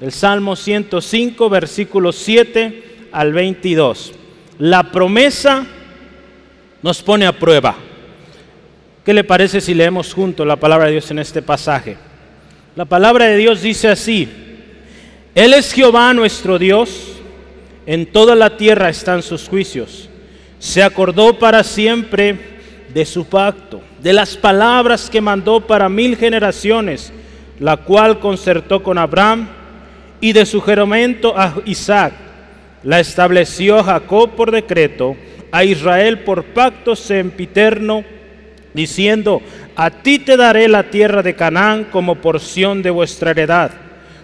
el Salmo 105, versículos 7 al 22. La promesa nos pone a prueba. ¿Qué le parece si leemos juntos la palabra de Dios en este pasaje? La palabra de Dios dice así, Él es Jehová nuestro Dios, en toda la tierra están sus juicios. Se acordó para siempre de su pacto, de las palabras que mandó para mil generaciones, la cual concertó con Abraham y de su juramento a Isaac. La estableció Jacob por decreto, a Israel por pacto sempiterno, diciendo, a ti te daré la tierra de Canaán como porción de vuestra heredad.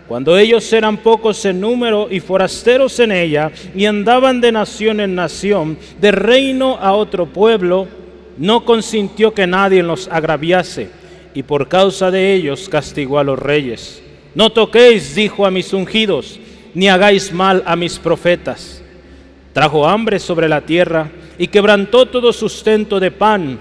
Cuando ellos eran pocos en número y forasteros en ella, y andaban de nación en nación, de reino a otro pueblo, no consintió que nadie los agraviase, y por causa de ellos castigó a los reyes. No toquéis, dijo a mis ungidos, ni hagáis mal a mis profetas. Trajo hambre sobre la tierra y quebrantó todo sustento de pan.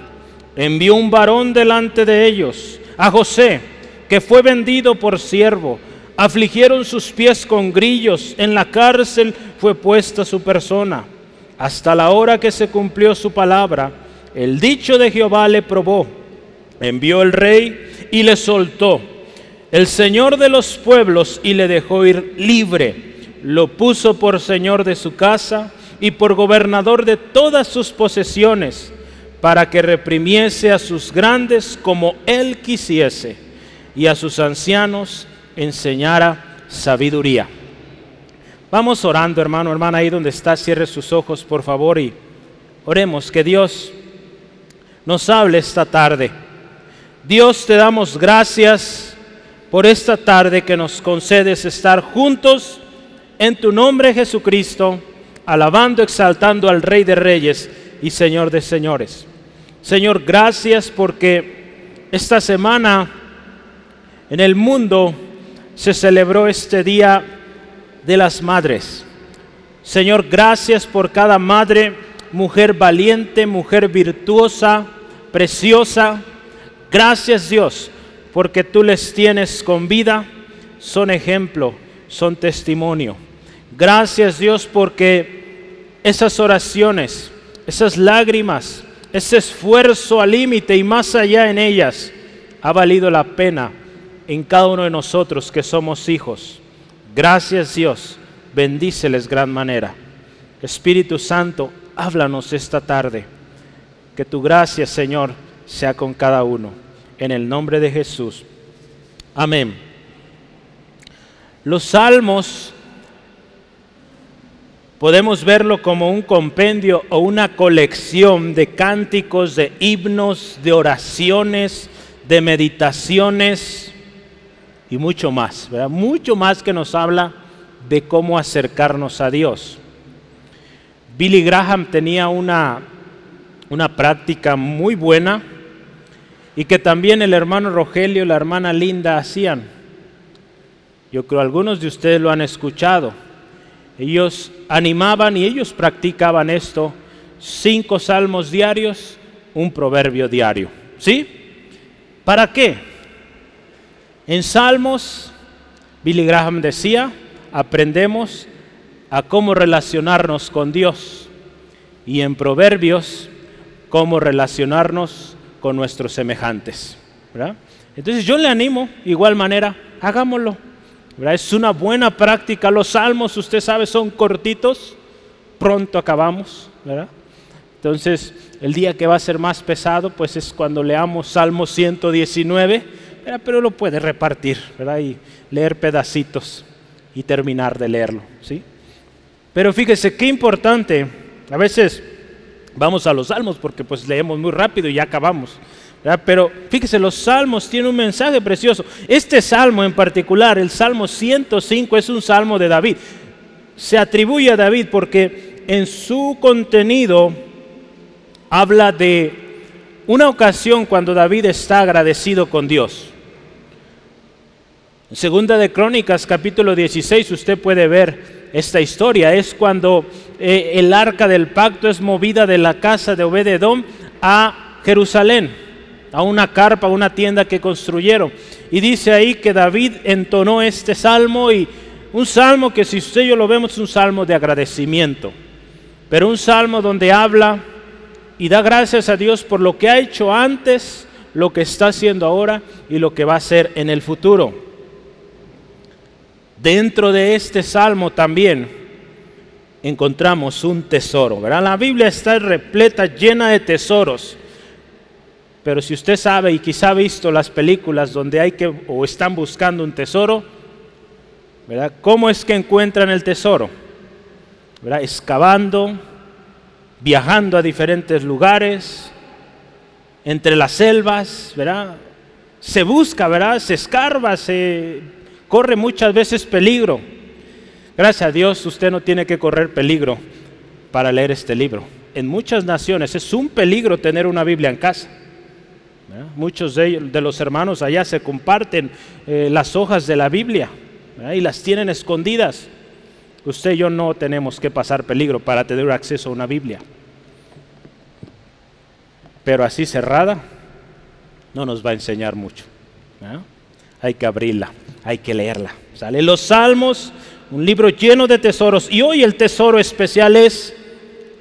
Envió un varón delante de ellos, a José, que fue vendido por siervo. Afligieron sus pies con grillos, en la cárcel fue puesta su persona. Hasta la hora que se cumplió su palabra, el dicho de Jehová le probó. Envió el rey y le soltó el Señor de los pueblos y le dejó ir libre. Lo puso por Señor de su casa y por gobernador de todas sus posesiones, para que reprimiese a sus grandes como él quisiese, y a sus ancianos enseñara sabiduría. Vamos orando, hermano, hermana, ahí donde está, cierre sus ojos, por favor, y oremos que Dios nos hable esta tarde. Dios, te damos gracias por esta tarde que nos concedes estar juntos en tu nombre Jesucristo, alabando, exaltando al Rey de Reyes y Señor de Señores. Señor, gracias porque esta semana en el mundo se celebró este Día de las Madres. Señor, gracias por cada madre, mujer valiente, mujer virtuosa, preciosa. Gracias Dios porque tú les tienes con vida, son ejemplo, son testimonio. Gracias Dios porque esas oraciones, esas lágrimas, ese esfuerzo al límite y más allá en ellas ha valido la pena en cada uno de nosotros que somos hijos. Gracias Dios, bendíceles gran manera. Espíritu Santo, háblanos esta tarde. Que tu gracia, Señor, sea con cada uno en el nombre de Jesús. Amén. Los salmos podemos verlo como un compendio o una colección de cánticos, de himnos, de oraciones, de meditaciones y mucho más. Mucho más que nos habla de cómo acercarnos a Dios. Billy Graham tenía una, una práctica muy buena y que también el hermano Rogelio y la hermana Linda hacían. Yo creo algunos de ustedes lo han escuchado. Ellos animaban y ellos practicaban esto, cinco salmos diarios, un proverbio diario. ¿Sí? ¿Para qué? En salmos, Billy Graham decía, aprendemos a cómo relacionarnos con Dios y en proverbios, cómo relacionarnos con nuestros semejantes. Entonces yo le animo, igual manera, hagámoslo. Es una buena práctica. Los salmos, usted sabe, son cortitos, pronto acabamos. Entonces, el día que va a ser más pesado, pues es cuando leamos Salmo 119, pero lo puede repartir y leer pedacitos y terminar de leerlo. ¿sí? Pero fíjese qué importante, a veces Vamos a los salmos porque pues leemos muy rápido y ya acabamos. Pero fíjese, los salmos tienen un mensaje precioso. Este salmo en particular, el Salmo 105, es un salmo de David. Se atribuye a David porque en su contenido habla de una ocasión cuando David está agradecido con Dios. En segunda de Crónicas, capítulo 16, usted puede ver esta historia. Es cuando eh, el arca del pacto es movida de la casa de Obededom a Jerusalén, a una carpa, a una tienda que construyeron. Y dice ahí que David entonó este salmo y un salmo que si usted y yo lo vemos es un salmo de agradecimiento, pero un salmo donde habla y da gracias a Dios por lo que ha hecho antes, lo que está haciendo ahora y lo que va a hacer en el futuro. Dentro de este salmo también encontramos un tesoro, ¿verdad? La Biblia está repleta, llena de tesoros. Pero si usted sabe y quizá ha visto las películas donde hay que o están buscando un tesoro, ¿verdad? ¿Cómo es que encuentran el tesoro? ¿Verdad? Excavando, viajando a diferentes lugares, entre las selvas, ¿verdad? Se busca, ¿verdad? Se escarba, se corre muchas veces peligro. Gracias a Dios usted no tiene que correr peligro para leer este libro. En muchas naciones es un peligro tener una Biblia en casa. Muchos de, de, los hermanos allá se comparten eh, las hojas de la Biblia y las tienen escondidas. Usted y yo no tenemos que pasar peligro para tener acceso a una Biblia. Pero así cerrada no nos va a enseñar mucho. Hay que abrirla, hay que leerla. Sale los Salmos, un libro lleno de tesoros. Y hoy el tesoro especial es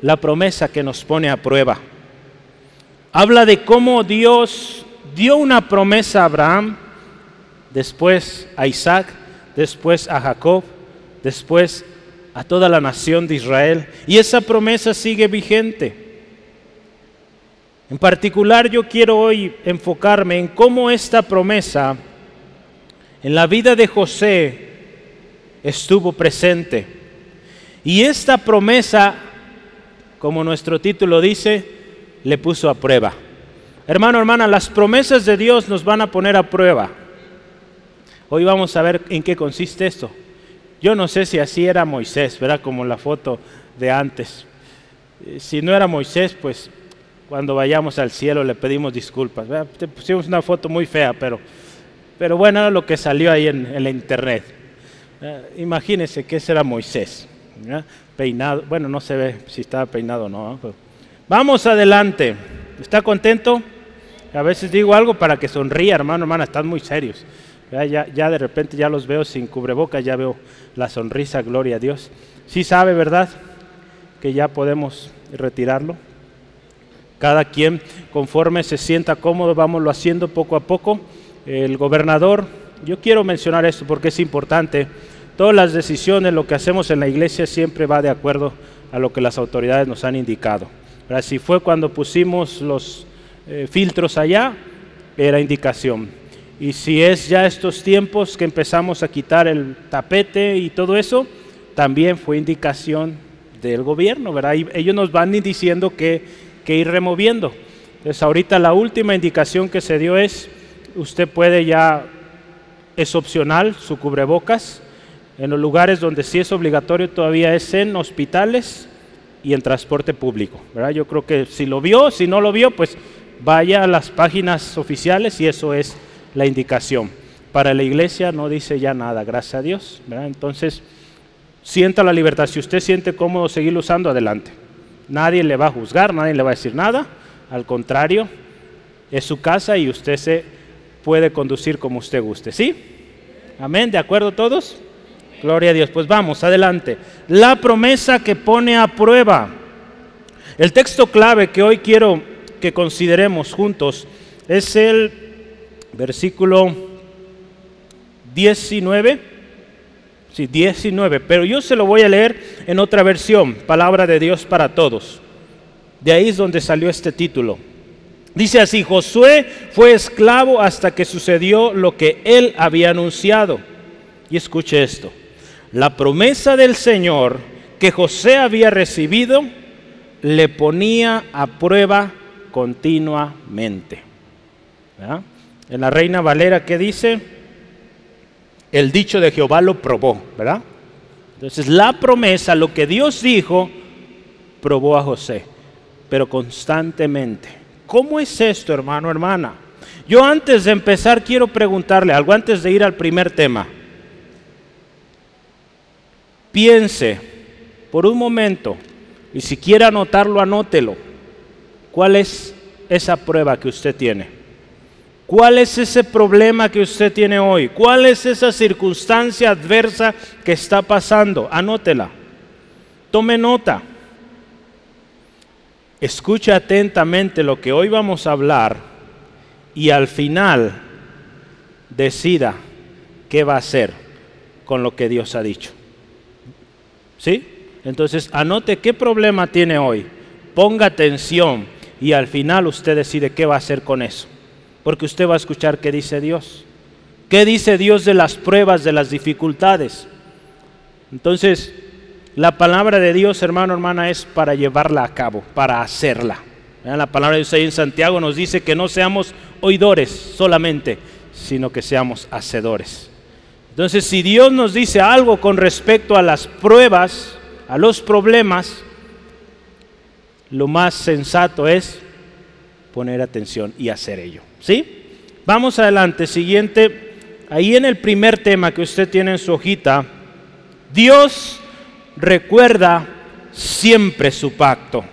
la promesa que nos pone a prueba habla de cómo Dios dio una promesa a Abraham, después a Isaac, después a Jacob, después a toda la nación de Israel. Y esa promesa sigue vigente. En particular yo quiero hoy enfocarme en cómo esta promesa en la vida de José estuvo presente. Y esta promesa, como nuestro título dice, le puso a prueba. Hermano, hermana, las promesas de Dios nos van a poner a prueba. Hoy vamos a ver en qué consiste esto. Yo no sé si así era Moisés, ¿verdad? Como la foto de antes. Eh, si no era Moisés, pues cuando vayamos al cielo le pedimos disculpas. Te pusimos una foto muy fea, pero, pero bueno, lo que salió ahí en, la internet. Eh, imagínense que ese era Moisés. Peinado, bueno, no se ve si estaba peinado o no. Vamos adelante. ¿Está contento? A veces digo algo para que sonría, hermano, hermana, están muy serios. Ya, ya, de repente ya los veo sin cubrebocas, ya veo la sonrisa, gloria a Dios. Sí sabe, ¿verdad? Que ya podemos retirarlo. Cada quien, conforme se sienta cómodo, vámonos haciendo poco a poco. El gobernador, yo quiero mencionar esto porque es importante. Todas las decisiones, lo que hacemos en la iglesia siempre va de acuerdo a lo que las autoridades nos han indicado. Si fue cuando pusimos los eh, filtros allá, era indicación. Y si es ya estos tiempos que empezamos a quitar el tapete y todo eso, también fue indicación del gobierno, ¿verdad? ellos nos van diciendo que, que ir removiendo. Entonces ahorita la última indicación que se dio es, usted puede ya, es opcional su cubrebocas, en los lugares donde sí es obligatorio todavía es en hospitales, y en transporte público. ¿verdad? Yo creo que si lo vio, si no lo vio, pues vaya a las páginas oficiales y eso es la indicación. Para la iglesia no dice ya nada, gracias a Dios. ¿verdad? Entonces, sienta la libertad. Si usted siente cómodo seguirlo usando, adelante. Nadie le va a juzgar, nadie le va a decir nada. Al contrario, es su casa y usted se puede conducir como usted guste. ¿Sí? Amén, ¿de acuerdo todos? Gloria a Dios. Pues vamos, adelante. La promesa que pone a prueba. El texto clave que hoy quiero que consideremos juntos es el versículo 19. Sí, 19. Pero yo se lo voy a leer en otra versión, Palabra de Dios para todos. De ahí es donde salió este título. Dice así, Josué fue esclavo hasta que sucedió lo que él había anunciado. Y escuche esto la promesa del Señor que José había recibido le ponía a prueba continuamente. En la Reina Valera, ¿qué dice? El dicho de Jehová lo probó, ¿verdad? Entonces la promesa, lo que Dios dijo, probó a José, pero constantemente. ¿Cómo es esto, hermano, hermana? Yo antes de empezar quiero preguntarle algo, antes de ir al primer tema. Piense por un momento, y si quiere anotarlo, anótelo. ¿Cuál es esa prueba que usted tiene? ¿Cuál es ese problema que usted tiene hoy? ¿Cuál es esa circunstancia adversa que está pasando? Anótela. Tome nota. Escuche atentamente lo que hoy vamos a hablar y al final decida qué va a hacer con lo que Dios ha dicho. ¿Sí? Entonces, anote qué problema tiene hoy. Ponga atención y al final usted decide qué va a hacer con eso. Porque usted va a escuchar qué dice Dios. ¿Qué dice Dios de las pruebas, de las dificultades? Entonces, la palabra de Dios, hermano, hermana, es para llevarla a cabo, para hacerla. La palabra de Dios ahí en Santiago nos dice que no seamos oidores solamente, sino que seamos hacedores. Entonces, si Dios nos dice algo con respecto a las pruebas, a los problemas, lo más sensato es poner atención y hacer ello. ¿Sí? Vamos adelante, siguiente. Ahí en el primer tema que usted tiene en su hojita, Dios recuerda siempre su pacto.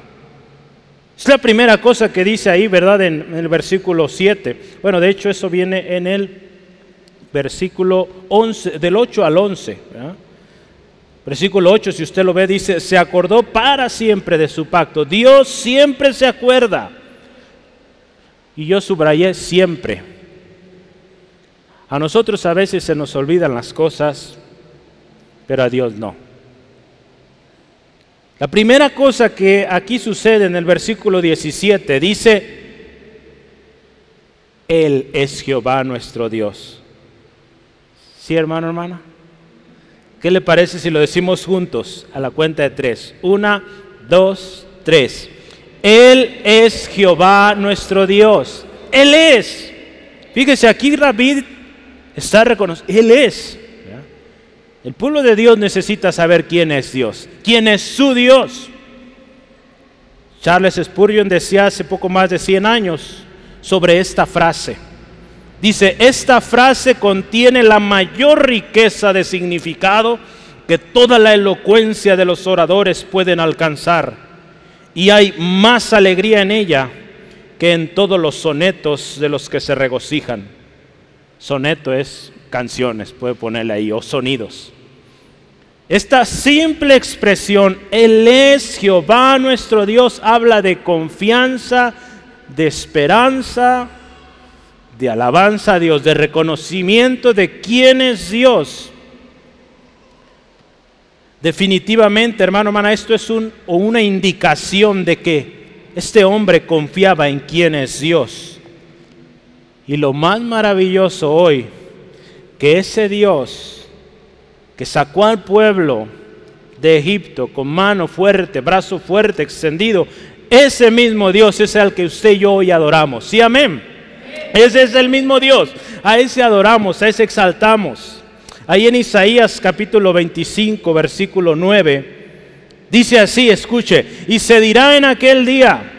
Es la primera cosa que dice ahí, ¿verdad? En, el versículo 7. Bueno, de hecho eso viene en el versículo 11, del 8 al 11. Versículo 8, si usted lo ve, dice, se acordó para siempre de su pacto. Dios siempre se acuerda. Y yo subrayé siempre. A nosotros a veces se nos olvidan las cosas, pero a Dios no. La primera cosa que aquí sucede en el versículo 17 dice, Él es Jehová nuestro Dios. ¿Sí, hermano, hermana? ¿Qué le parece si lo decimos juntos a la cuenta de tres? Una, dos, tres. Él es Jehová nuestro Dios. Él es. Fíjese, aquí David está reconociendo. Él es. El pueblo de Dios necesita saber quién es Dios, quién es su Dios. Charles Spurgeon decía hace poco más de 100 años sobre esta frase. Dice, esta frase contiene la mayor riqueza de significado que toda la elocuencia de los oradores pueden alcanzar. Y hay más alegría en ella que en todos los sonetos de los que se regocijan. Soneto es canciones, puede ponerle ahí, o sonidos. Esta simple expresión, Él es Jehová nuestro Dios, habla de confianza, de esperanza, de alabanza a Dios, de reconocimiento de quién es Dios. Definitivamente, hermano, hermana, esto es un, o una indicación de que este hombre confiaba en quién es Dios. Y lo más maravilloso hoy que ese Dios que sacó al pueblo de Egipto con mano fuerte, brazo fuerte, extendido, ese mismo Dios es el que usted y yo hoy adoramos. Sí, amén. Ese es el mismo Dios. A ese adoramos, a ese exaltamos. Ahí en Isaías capítulo 25, versículo 9, dice así, escuche, y se dirá en aquel día,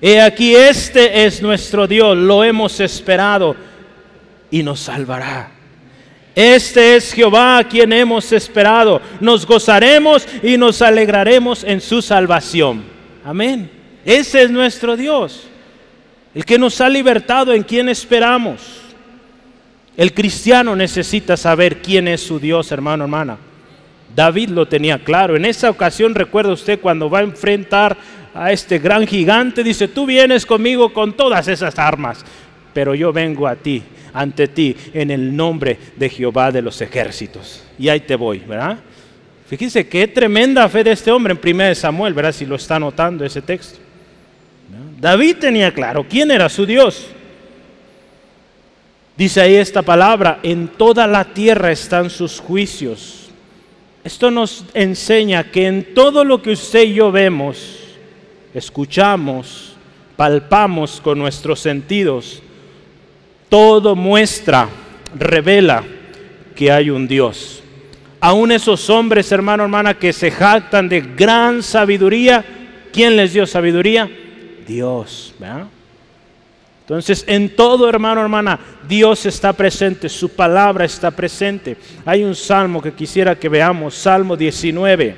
he aquí este es nuestro Dios, lo hemos esperado y nos salvará. Este es Jehová a quien hemos esperado. Nos gozaremos y nos alegraremos en su salvación. Amén. Ese es nuestro Dios. El que nos ha libertado, en quien esperamos. El cristiano necesita saber quién es su Dios, hermano, hermana. David lo tenía claro. En esa ocasión, recuerda usted, cuando va a enfrentar a este gran gigante, dice, tú vienes conmigo con todas esas armas, pero yo vengo a ti ante ti en el nombre de Jehová de los ejércitos. Y ahí te voy, ¿verdad? Fíjense qué tremenda fe de este hombre en 1 Samuel, ¿verdad? Si lo está notando ese texto. David tenía claro quién era su Dios. Dice ahí esta palabra, en toda la tierra están sus juicios. Esto nos enseña que en todo lo que usted y yo vemos, escuchamos, palpamos con nuestros sentidos, todo muestra, revela que hay un Dios. Aún esos hombres, hermano, hermana, que se jactan de gran sabiduría, ¿quién les dio sabiduría? Dios. Entonces, en todo, hermano, hermana, Dios está presente, su palabra está presente. Hay un salmo que quisiera que veamos, Salmo 19.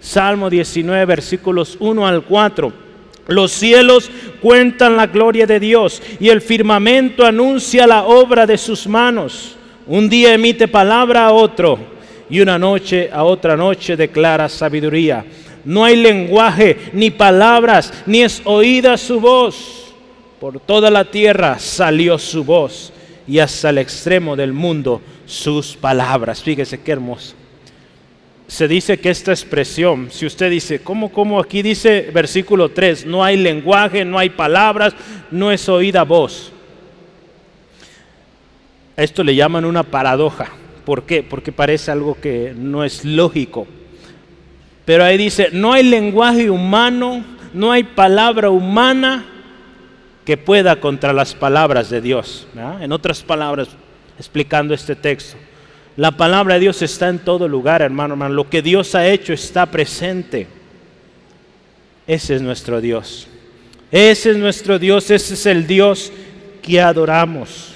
Salmo 19, versículos 1 al 4. Los cielos cuentan la gloria de Dios y el firmamento anuncia la obra de sus manos. Un día emite palabra a otro y una noche a otra noche declara sabiduría. No hay lenguaje ni palabras, ni es oída su voz. Por toda la tierra salió su voz y hasta el extremo del mundo sus palabras. Fíjese qué hermoso se dice que esta expresión, si usted dice, ¿cómo, cómo? Aquí dice versículo 3, no hay lenguaje, no hay palabras, no es oída voz. Esto le llaman una paradoja. ¿Por qué? Porque parece algo que no es lógico. Pero ahí dice, no hay lenguaje humano, no hay palabra humana que pueda contra las palabras de Dios. En otras palabras, explicando este texto. La palabra de Dios está en todo lugar, hermano, hermano. Lo que Dios ha hecho está presente. Ese es nuestro Dios. Ese es nuestro Dios, ese es el Dios que adoramos.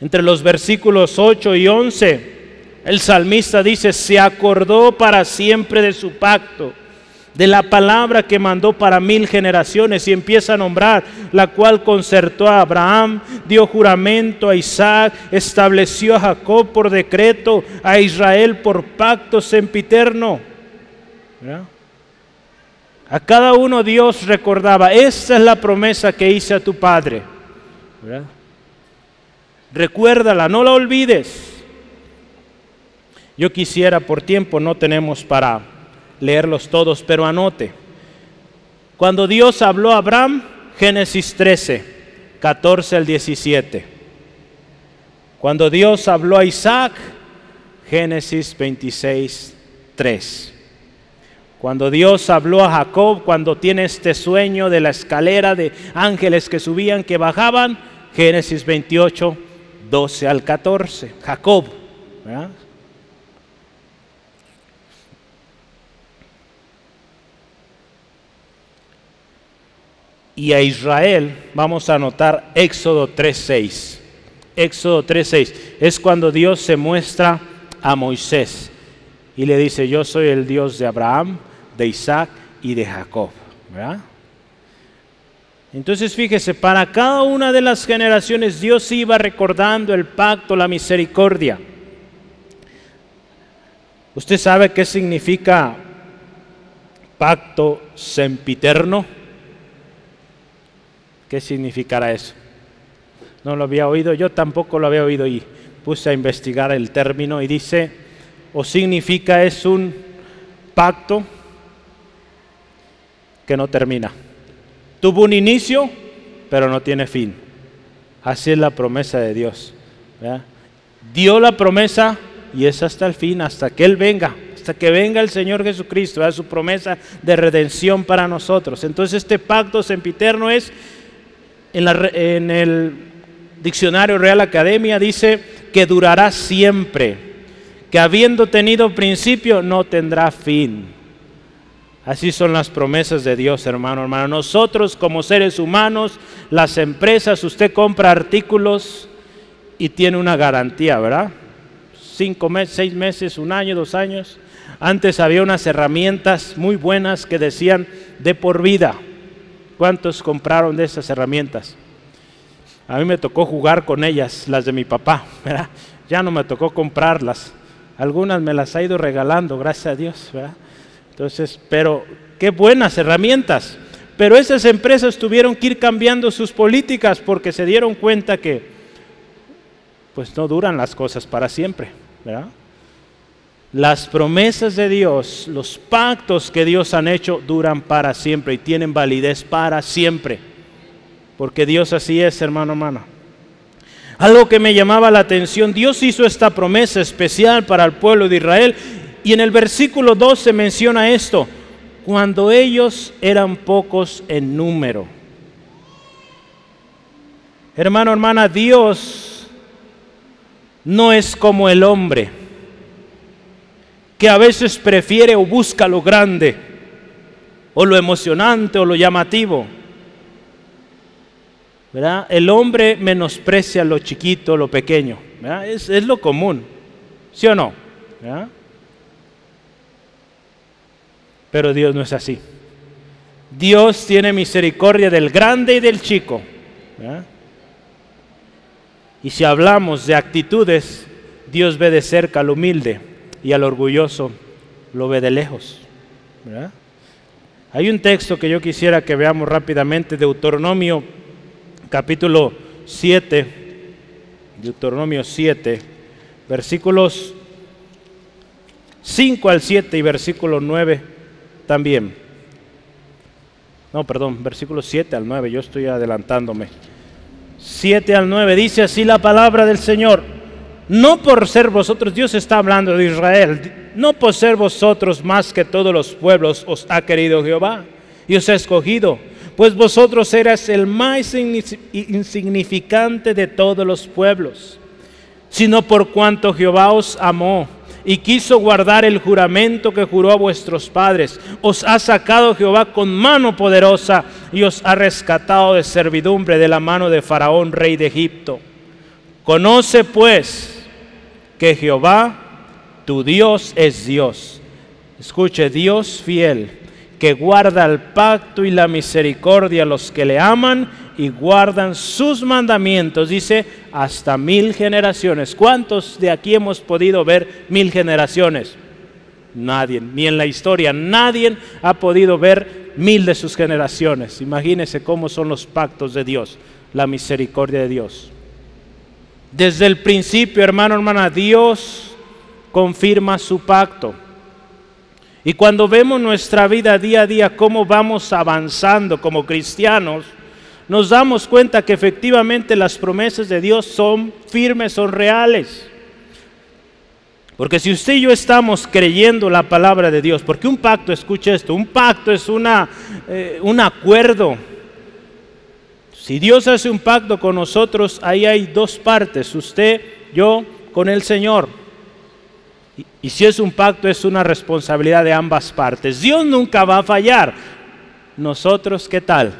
Entre los versículos 8 y 11, el salmista dice, se acordó para siempre de su pacto de la palabra que mandó para mil generaciones y empieza a nombrar, la cual concertó a Abraham, dio juramento a Isaac, estableció a Jacob por decreto, a Israel por pacto sempiterno. A cada uno Dios recordaba, esta es la promesa que hice a tu padre. Recuérdala, no la olvides. Yo quisiera, por tiempo no tenemos para leerlos todos, pero anote. Cuando Dios habló a Abraham, Génesis 13, 14 al 17. Cuando Dios habló a Isaac, Génesis 26, 3. Cuando Dios habló a Jacob, cuando tiene este sueño de la escalera de ángeles que subían, que bajaban, Génesis 28, 12 al 14. Jacob, ¿verdad? Y a Israel, vamos a anotar Éxodo 3.6. Éxodo 3.6 es cuando Dios se muestra a Moisés y le dice, yo soy el Dios de Abraham, de Isaac y de Jacob. Entonces fíjese, para cada una de las generaciones Dios iba recordando el pacto, la misericordia. ¿Usted sabe qué significa pacto sempiterno? ¿Qué significará eso? No lo había oído, yo tampoco lo había oído y puse a investigar el término y dice, o significa es un pacto que no termina. Tuvo un inicio, pero no tiene fin. Así es la promesa de Dios. Dio la promesa y es hasta el fin, hasta que Él venga, hasta que venga el Señor Jesucristo, su promesa de redención para nosotros. Entonces este pacto sempiterno es en, el diccionario Real Academia dice que durará siempre, que habiendo tenido principio no tendrá fin. Así son las promesas de Dios, hermano, hermano. Nosotros como seres humanos, las empresas, usted compra artículos y tiene una garantía, ¿verdad? Cinco meses, seis meses, un año, dos años. Antes había unas herramientas muy buenas que decían de por vida. ¿Cuántos compraron de esas herramientas? A mí me tocó jugar con ellas, las de mi papá, Ya no me tocó comprarlas. Algunas me las ha ido regalando, gracias a Dios, Entonces, pero qué buenas herramientas. Pero esas empresas tuvieron que ir cambiando sus políticas porque se dieron cuenta que pues no duran las cosas para siempre, ¿verdad? Las promesas de Dios, los pactos que Dios han hecho duran para siempre y tienen validez para siempre. Porque Dios así es, hermano, hermano. Algo que me llamaba la atención, Dios hizo esta promesa especial para el pueblo de Israel y en el versículo 12 menciona esto, cuando ellos eran pocos en número. Hermano, hermana, Dios no es como el hombre que a veces prefiere o busca lo grande, o lo emocionante, o lo llamativo. ¿verdad? El hombre menosprecia lo chiquito, lo pequeño. Es, es, lo común, ¿sí o no? Pero Dios no es así. Dios tiene misericordia del grande y del chico. Y si hablamos de actitudes, Dios ve de cerca al humilde y al orgulloso lo ve de lejos. Hay un texto que yo quisiera que veamos rápidamente, Deuteronomio capítulo 7, Deuteronomio 7, versículos 5 al 7 y versículo 9 también. No, perdón, versículo 7 al 9, yo estoy adelantándome. 7 al 9 dice así la palabra del Señor. No por ser vosotros, Dios está hablando de Israel, no por ser vosotros más que todos los pueblos os ha querido Jehová y os ha escogido, pues vosotros eras el más insignificante de todos los pueblos, sino por cuanto Jehová os amó y quiso guardar el juramento que juró a vuestros padres. Os ha sacado Jehová con mano poderosa y os ha rescatado de servidumbre de la mano de Faraón, rey de Egipto. Conoce pues que Jehová, tu Dios, es Dios. Escuche, Dios fiel, que guarda el pacto y la misericordia a los que le aman y guardan sus mandamientos, dice, hasta mil generaciones. ¿Cuántos de aquí hemos podido ver mil generaciones? Nadie, ni en la historia, nadie ha podido ver mil de sus generaciones. Imagínense cómo son los pactos de Dios, la misericordia de Dios. Desde el principio, hermano, hermana, Dios confirma su pacto. Y cuando vemos nuestra vida día a día, cómo vamos avanzando como cristianos, nos damos cuenta que efectivamente las promesas de Dios son firmes, son reales. Porque si usted y yo estamos creyendo la palabra de Dios, porque un pacto, escuche esto, un pacto es una, eh, un acuerdo. Si Dios hace un pacto con nosotros, ahí hay dos partes, usted, yo, con el Señor. Y, si es un pacto, es una responsabilidad de ambas partes. Dios nunca va a fallar. Nosotros, ¿qué tal?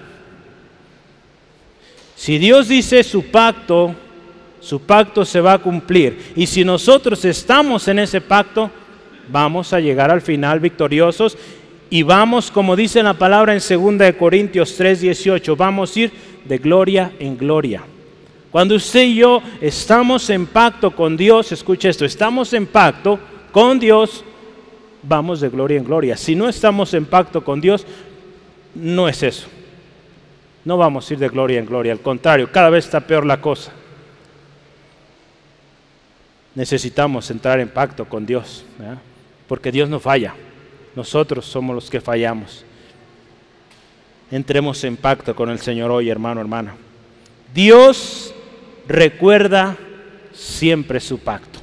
Si Dios dice su pacto, su pacto se va a cumplir. Y si nosotros estamos en ese pacto, vamos a llegar al final victoriosos y vamos, como dice la palabra en 2 Corintios 3:18, vamos a ir de gloria en gloria. Cuando usted y yo estamos en pacto con Dios, escuche esto, estamos en pacto con Dios, vamos de gloria en gloria. Si no estamos en pacto con Dios, no es eso no vamos a ir de gloria en gloria, al contrario, cada vez está peor la cosa. Necesitamos entrar en pacto con Dios, porque Dios no falla, nosotros somos los que fallamos. Entremos en pacto con el Señor hoy, hermano, hermana. Dios recuerda siempre su pacto.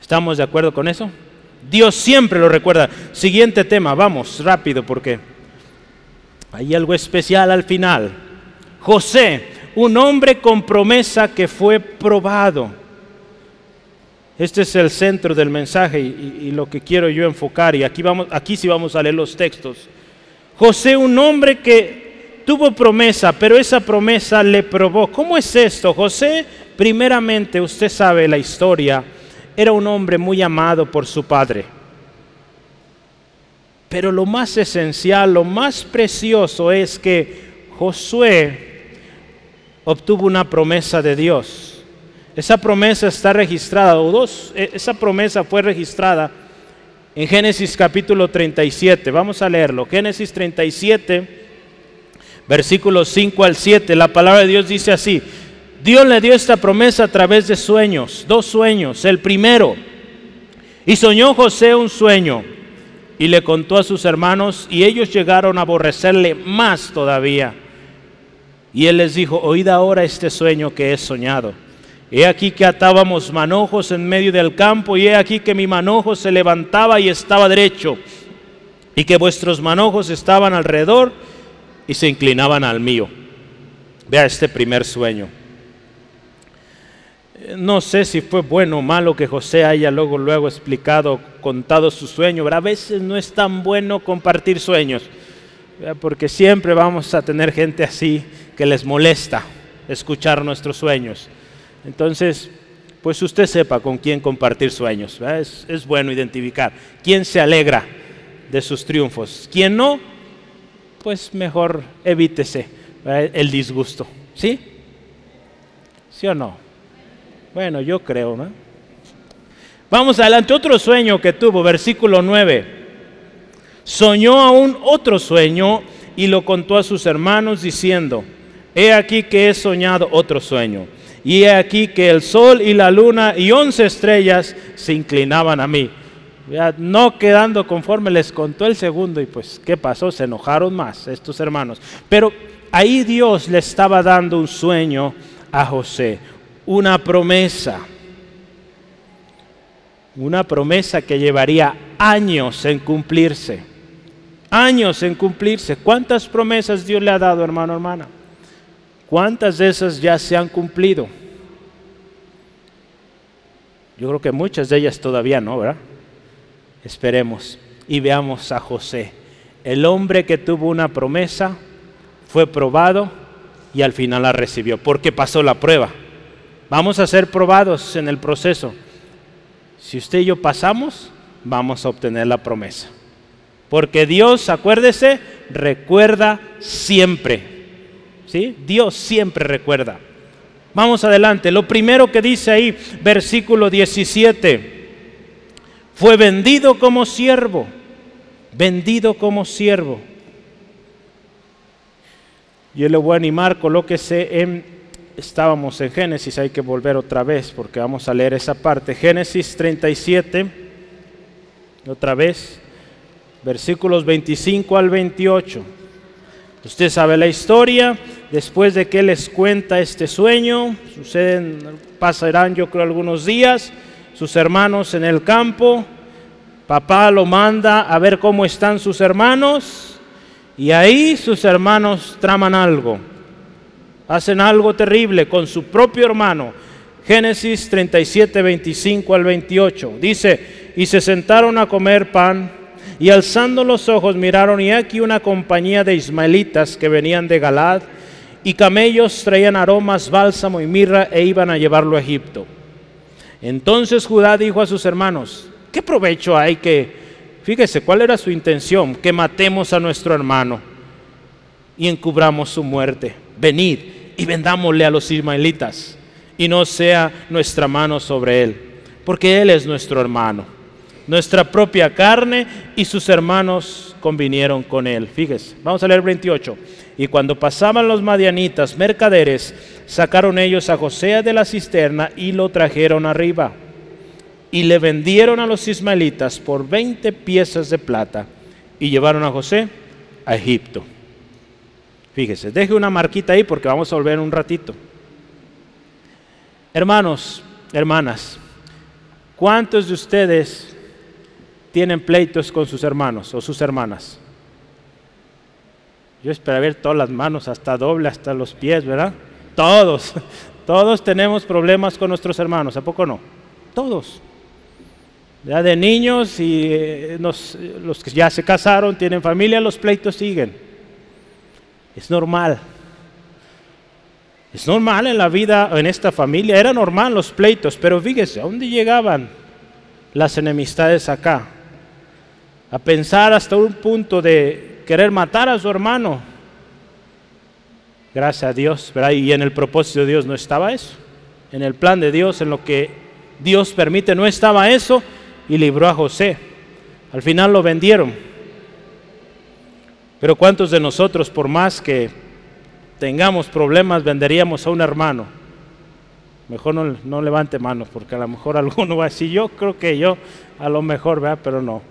¿Estamos de acuerdo con eso? Dios siempre lo recuerda. Siguiente tema, vamos rápido porque hay algo especial al final. José, un hombre con promesa que fue probado. Este es el centro del mensaje y, lo que quiero yo enfocar. Y aquí, vamos, aquí sí vamos a leer los textos. José, un hombre que tuvo promesa, pero esa promesa le probó. ¿Cómo es esto? José, primeramente, usted sabe la historia, era un hombre muy amado por su padre. Pero lo más esencial, lo más precioso es que Josué obtuvo una promesa de Dios. Esa promesa está registrada, o dos, e, esa promesa fue registrada en Génesis capítulo 37. Vamos a leerlo. Génesis 37, versículos 5 al 7. La palabra de Dios dice así. Dios le dio esta promesa a través de sueños, dos sueños. El primero, y soñó José un sueño y le contó a sus hermanos y ellos llegaron a aborrecerle más todavía. Y él les dijo, oíd ahora este sueño que he soñado. He aquí que atábamos manojos en medio del campo y he aquí que mi manojo se levantaba y estaba derecho y que vuestros manojos estaban alrededor y se inclinaban al mío. Vea este primer sueño. No sé si fue bueno o malo que José haya luego, luego explicado, contado su sueño, pero a veces no es tan bueno compartir sueños, porque siempre vamos a tener gente así que les molesta escuchar nuestros sueños. Entonces, pues usted sepa con quién compartir sueños. Es, bueno identificar quién se alegra de sus triunfos, quién no, pues mejor evítese el disgusto. ¿Sí? ¿Sí o no? Bueno, yo creo, ¿no? Vamos adelante, otro sueño que tuvo, versículo 9. Soñó aún otro sueño y lo contó a sus hermanos diciendo, he aquí que he soñado otro sueño, y he aquí que el sol y la luna y once estrellas se inclinaban a mí. no quedando conforme les contó el segundo y pues, ¿qué pasó? Se enojaron más estos hermanos. Pero ahí Dios le estaba dando un sueño a José, una promesa. Una promesa que llevaría años en cumplirse. Años en cumplirse. ¿Cuántas promesas Dios le ha dado, hermano, hermana? ¿Cuántas de esas ya se han cumplido? Yo creo que muchas de ellas todavía no, ¿verdad? Esperemos y veamos a José. El hombre que tuvo una promesa fue probado y al final la recibió, porque pasó la prueba. Vamos a ser probados en el proceso. Si usted y yo pasamos, vamos a obtener la promesa. Porque Dios, acuérdese, recuerda siempre. ¿Sí? Dios siempre recuerda. Vamos adelante. Lo primero que dice ahí, versículo 17, fue vendido como siervo, vendido como siervo. Yo le voy a animar, colóquese en estábamos en Génesis, hay que volver otra vez porque vamos a leer esa parte. Génesis 37, otra vez, versículos 25 al 28. Usted sabe la historia, después de que les cuenta este sueño, suceden, pasarán yo creo algunos días, sus hermanos en el campo, papá lo manda a ver cómo están sus hermanos y ahí sus hermanos traman algo hacen algo terrible con su propio hermano. Génesis 37, 25 al 28. Dice, y se sentaron a comer pan, y alzando los ojos miraron, y aquí una compañía de ismaelitas que venían de Galad, y camellos traían aromas, bálsamo y mirra, e iban a llevarlo a Egipto. Entonces Judá dijo a sus hermanos, ¿qué provecho hay que, fíjese, cuál era su intención? Que matemos a nuestro hermano y encubramos su muerte. Venid y vendámosle a los ismaelitas y no sea nuestra mano sobre él, porque él es nuestro hermano, nuestra propia carne y sus hermanos convinieron con él. Fíjese, vamos a leer 28. Y cuando pasaban los madianitas, mercaderes, sacaron ellos a José de la cisterna y lo trajeron arriba. Y le vendieron a los ismaelitas por 20 piezas de plata y llevaron a José a Egipto. Fíjese, deje una marquita ahí porque vamos a volver un ratito. Hermanos, hermanas, ¿cuántos de ustedes tienen pleitos con sus hermanos o sus hermanas? Yo espero ver todas las manos, hasta doble, hasta los pies, ¿verdad? Todos, todos tenemos problemas con nuestros hermanos, ¿a poco no? Todos. Ya de niños y eh, los que ya se casaron, tienen familia, los pleitos siguen. Es normal. Es normal en la vida, en esta familia, era normal los pleitos, pero fíjese, ¿a dónde llegaban las enemistades acá? A pensar hasta un punto de querer matar a su hermano. Gracias a Dios, ¿verdad? Y en el propósito de Dios no estaba eso. En el plan de Dios, en lo que Dios permite, no estaba eso y libró a José. Al final lo vendieron pero ¿cuántos de nosotros, por más que tengamos problemas, venderíamos a un hermano? Mejor no, levante manos, porque a lo mejor alguno va a decir, yo creo que yo, a lo mejor, ¿verdad? Pero no.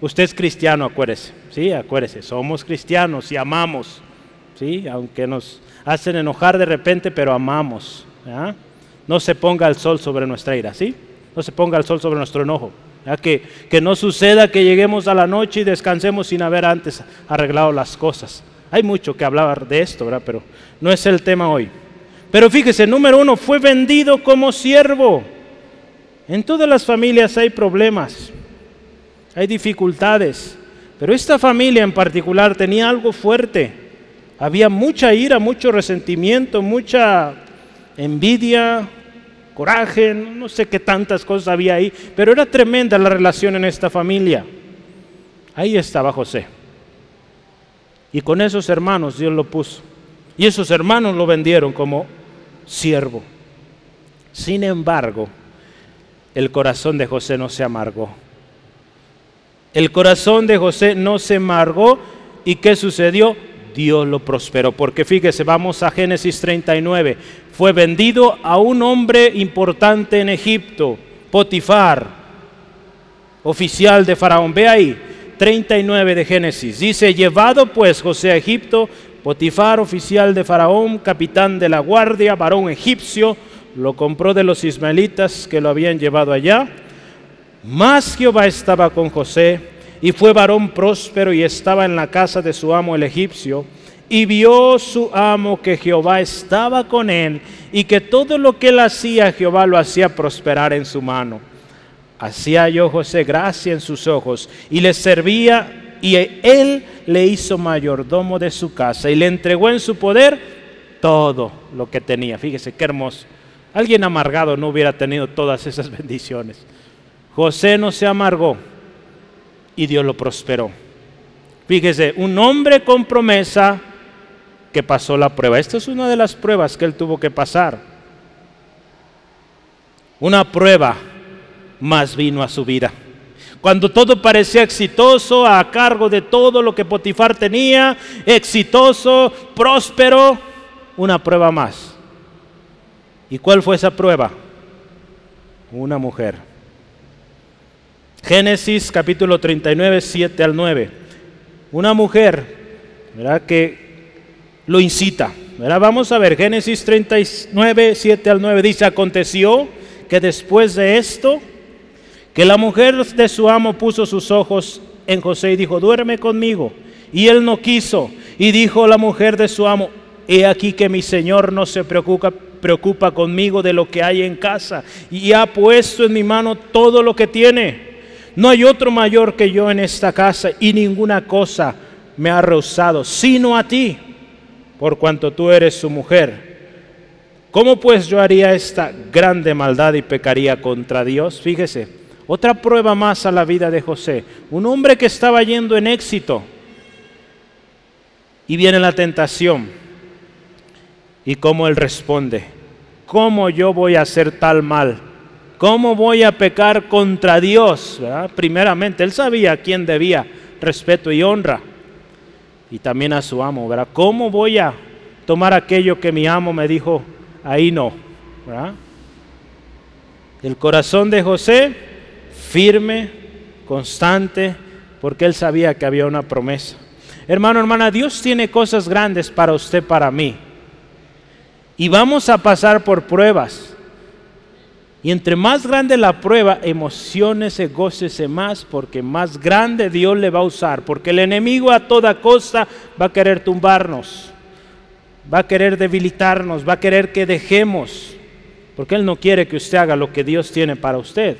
Usted es cristiano, acuérdese, ¿sí? Acuérdese, somos cristianos y amamos, ¿sí? Aunque nos hacen enojar de repente, pero amamos, No se ponga el sol sobre nuestra ira, ¿sí? No se ponga el sol sobre nuestro enojo. Que, que no suceda que lleguemos a la noche y descansemos sin haber antes arreglado las cosas. Hay mucho que hablar de esto, ¿verdad? pero no es el tema hoy. Pero fíjese, número uno, fue vendido como siervo. En todas las familias hay problemas, hay dificultades, pero esta familia en particular tenía algo fuerte. Había mucha ira, mucho resentimiento, mucha envidia, coraje, no sé qué tantas cosas había ahí, pero era tremenda la relación en esta familia. Ahí estaba José. Y con esos hermanos Dios lo puso. Y esos hermanos lo vendieron como siervo. Sin embargo, el corazón de José no se amargó. El corazón de José no se amargó. ¿Y qué sucedió? Dios lo prosperó. Porque fíjese, vamos a Génesis 39. Fue vendido a un hombre importante en Egipto, Potifar, oficial de Faraón. Ve ahí, 39 de Génesis. Dice, llevado pues José a Egipto, Potifar, oficial de Faraón, capitán de la guardia, varón egipcio, lo compró de los ismaelitas que lo habían llevado allá. Mas Jehová estaba con José y fue varón próspero y estaba en la casa de su amo el egipcio. Y vio su amo que Jehová estaba con él y que todo lo que él hacía Jehová lo hacía prosperar en su mano. Hacía yo José gracia en sus ojos y le servía y él le hizo mayordomo de su casa y le entregó en su poder todo lo que tenía. Fíjese qué hermoso. Alguien amargado no hubiera tenido todas esas bendiciones. José no se amargó y Dios lo prosperó. Fíjese, un hombre con promesa que pasó la prueba. Esta es una de las pruebas que él tuvo que pasar. Una prueba más vino a su vida. Cuando todo parecía exitoso, a cargo de todo lo que Potifar tenía, exitoso, próspero, una prueba más. ¿Y cuál fue esa prueba? Una mujer. Génesis capítulo 39, 7 al 9. Una mujer, ¿verdad? Que lo incita. ¿verdad? Vamos a ver, Génesis 39, 7 al 9 dice, aconteció que después de esto, que la mujer de su amo puso sus ojos en José y dijo, duerme conmigo. Y él no quiso. Y dijo la mujer de su amo, he aquí que mi señor no se preocupa, preocupa conmigo de lo que hay en casa y ha puesto en mi mano todo lo que tiene. No hay otro mayor que yo en esta casa y ninguna cosa me ha rehusado, sino a ti, por cuanto tú eres su mujer. ¿Cómo pues yo haría esta grande maldad y pecaría contra Dios? Fíjese, otra prueba más a la vida de José. Un hombre que estaba yendo en éxito. Y viene la tentación. Y cómo él responde. ¿Cómo yo voy a hacer tal mal? ¿Cómo voy a pecar contra Dios? Primeramente, él sabía a quién debía respeto y honra. Y también a su amo. ¿verdad? ¿Cómo voy a tomar aquello que mi amo me dijo? Ahí no. El corazón de José firme, constante, porque él sabía que había una promesa. Hermano, hermana, Dios tiene cosas grandes para usted, para mí. Y vamos a pasar por pruebas. Y entre más grande la prueba, emociones, gócese más, porque más grande Dios le va a usar. Porque el enemigo a toda costa va a querer tumbarnos, va a querer debilitarnos, va a querer que dejemos. Porque Él no quiere que usted haga lo que Dios tiene para usted.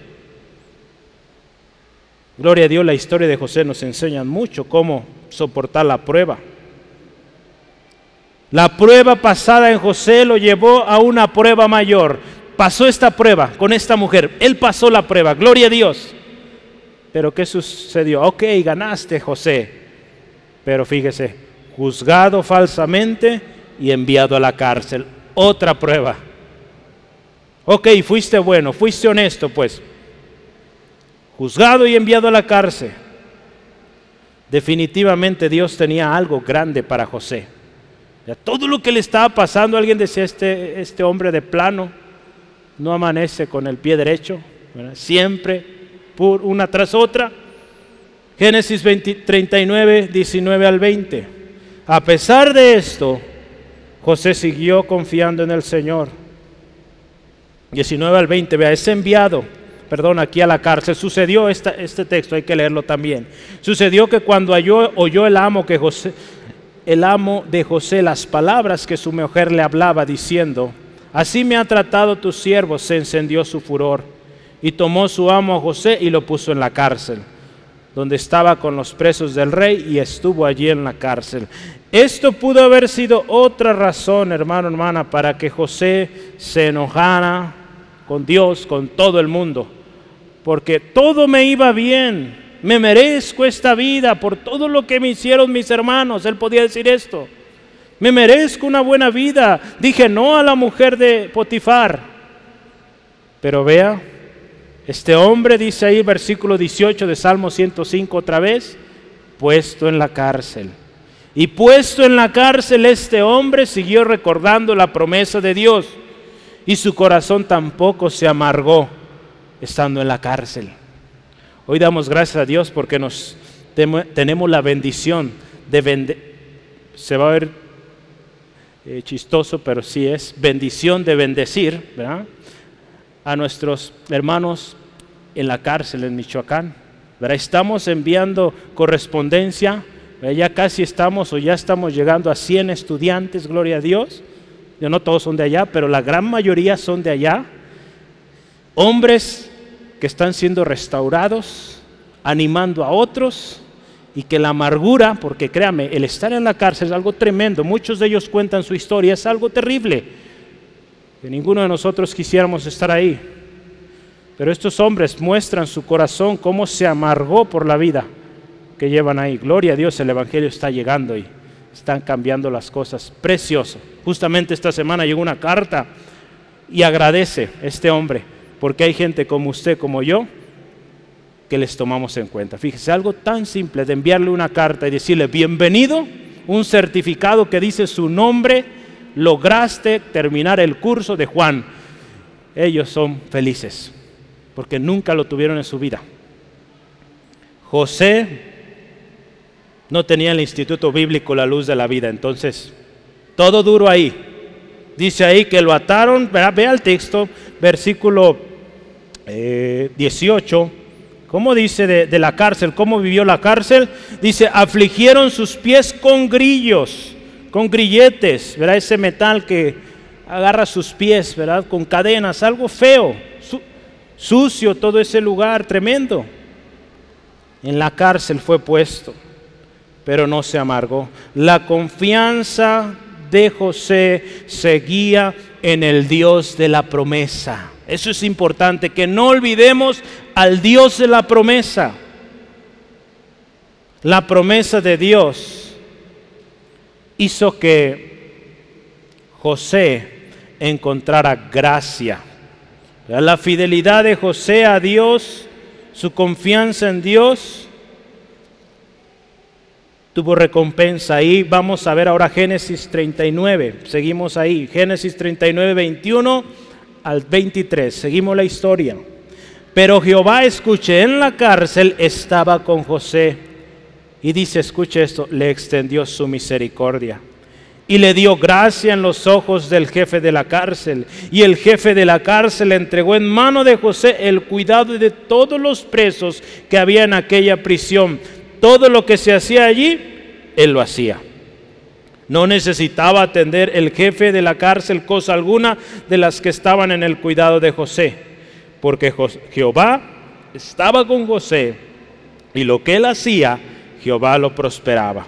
Gloria a Dios, la historia de José nos enseña mucho cómo soportar la prueba. La prueba pasada en José lo llevó a una prueba mayor. Pasó esta prueba con esta mujer. Él pasó la prueba. Gloria a Dios. Pero ¿qué sucedió? Ok, ganaste José. Pero fíjese, juzgado falsamente y enviado a la cárcel. Otra prueba. Ok, fuiste bueno, fuiste honesto, pues juzgado y enviado a la cárcel. Definitivamente Dios tenía algo grande para José. todo lo que le estaba pasando, alguien decía, este, este hombre de plano no amanece con el pie derecho, siempre por una tras otra. Génesis 39, 19 al 20. A pesar de esto, José siguió confiando en el Señor. 19 al 20, vea, es enviado perdón, aquí a la cárcel. Sucedió este texto, hay que leerlo también. Sucedió que cuando oyó el amo que José, el amo de José las palabras que su mujer le hablaba diciendo, así me ha tratado tu siervo, se encendió su furor y tomó su amo a José y lo puso en la cárcel, donde estaba con los presos del rey y estuvo allí en la cárcel. Esto pudo haber sido otra razón, hermano, hermana, para que José se enojara con Dios, con todo el mundo porque todo me iba bien. me merezco esta vida por todo lo que me hicieron mis hermanos. Él podía decir esto. Me merezco una buena vida. Dije no a la mujer de Potifar. Pero vea, este hombre dice ahí, versículo 18 de Salmo 105 otra vez, puesto en la cárcel. Y puesto en la cárcel este hombre siguió recordando la promesa de Dios y su corazón tampoco se amargó estando en la cárcel. Hoy damos gracias a Dios porque nos tenemos la bendición de vender. Se va a ver eh, chistoso, pero sí es bendición de bendecir a nuestros hermanos en la cárcel en Michoacán. Estamos enviando correspondencia, ya casi estamos o ya estamos llegando a 100 estudiantes, gloria a Dios. Ya no todos son de allá, pero la gran mayoría son de allá. Hombres que están siendo restaurados, animando a otros y que la amargura, porque créame, el estar en la cárcel es algo tremendo. Muchos de ellos cuentan su historia, es algo terrible. Que ninguno de nosotros quisiéramos estar ahí. Pero estos hombres muestran su corazón cómo se amargó por la vida que llevan ahí. Gloria a Dios, el Evangelio está llegando y están cambiando las cosas. Precioso. Justamente esta semana llegó una carta y agradece este hombre, porque hay gente como usted, como yo, que les tomamos en cuenta. Fíjese, algo tan simple de enviarle una carta y decirle, bienvenido, un certificado que dice su nombre, lograste terminar el curso de Juan. Ellos son felices porque nunca lo tuvieron en su vida. José no tenía el instituto bíblico la luz de la vida, entonces todo duro ahí. Dice ahí que lo ataron, vea, el texto, versículo 18, eh, ¿cómo dice de, la cárcel? ¿Cómo vivió la cárcel? Dice, afligieron sus pies con grillos, con grilletes, ¿verdad? Ese metal que agarra sus pies, ¿verdad? Con cadenas, algo feo sucio todo ese lugar, tremendo. En la cárcel fue puesto, pero no se amargó. La confianza de José seguía en el Dios de la promesa. Eso es importante, que no olvidemos al Dios de la promesa. La promesa de Dios hizo que José encontrara gracia la fidelidad de José a Dios, su confianza en Dios, tuvo recompensa. Ahí vamos a ver ahora Génesis 39. Seguimos ahí. Génesis 39, 21 al 23. Seguimos la historia. Pero Jehová, escuche, en la cárcel estaba con José. Y dice, escuche esto, le extendió su misericordia y le dio gracia en los ojos del jefe de la cárcel. Y el jefe de la cárcel entregó en mano de José el cuidado de todos los presos que había en aquella prisión. Todo lo que se hacía allí, él lo hacía. No necesitaba atender el jefe de la cárcel cosa alguna de las que estaban en el cuidado de José, porque Jehová estaba con José y lo que él hacía, Jehová lo prosperaba.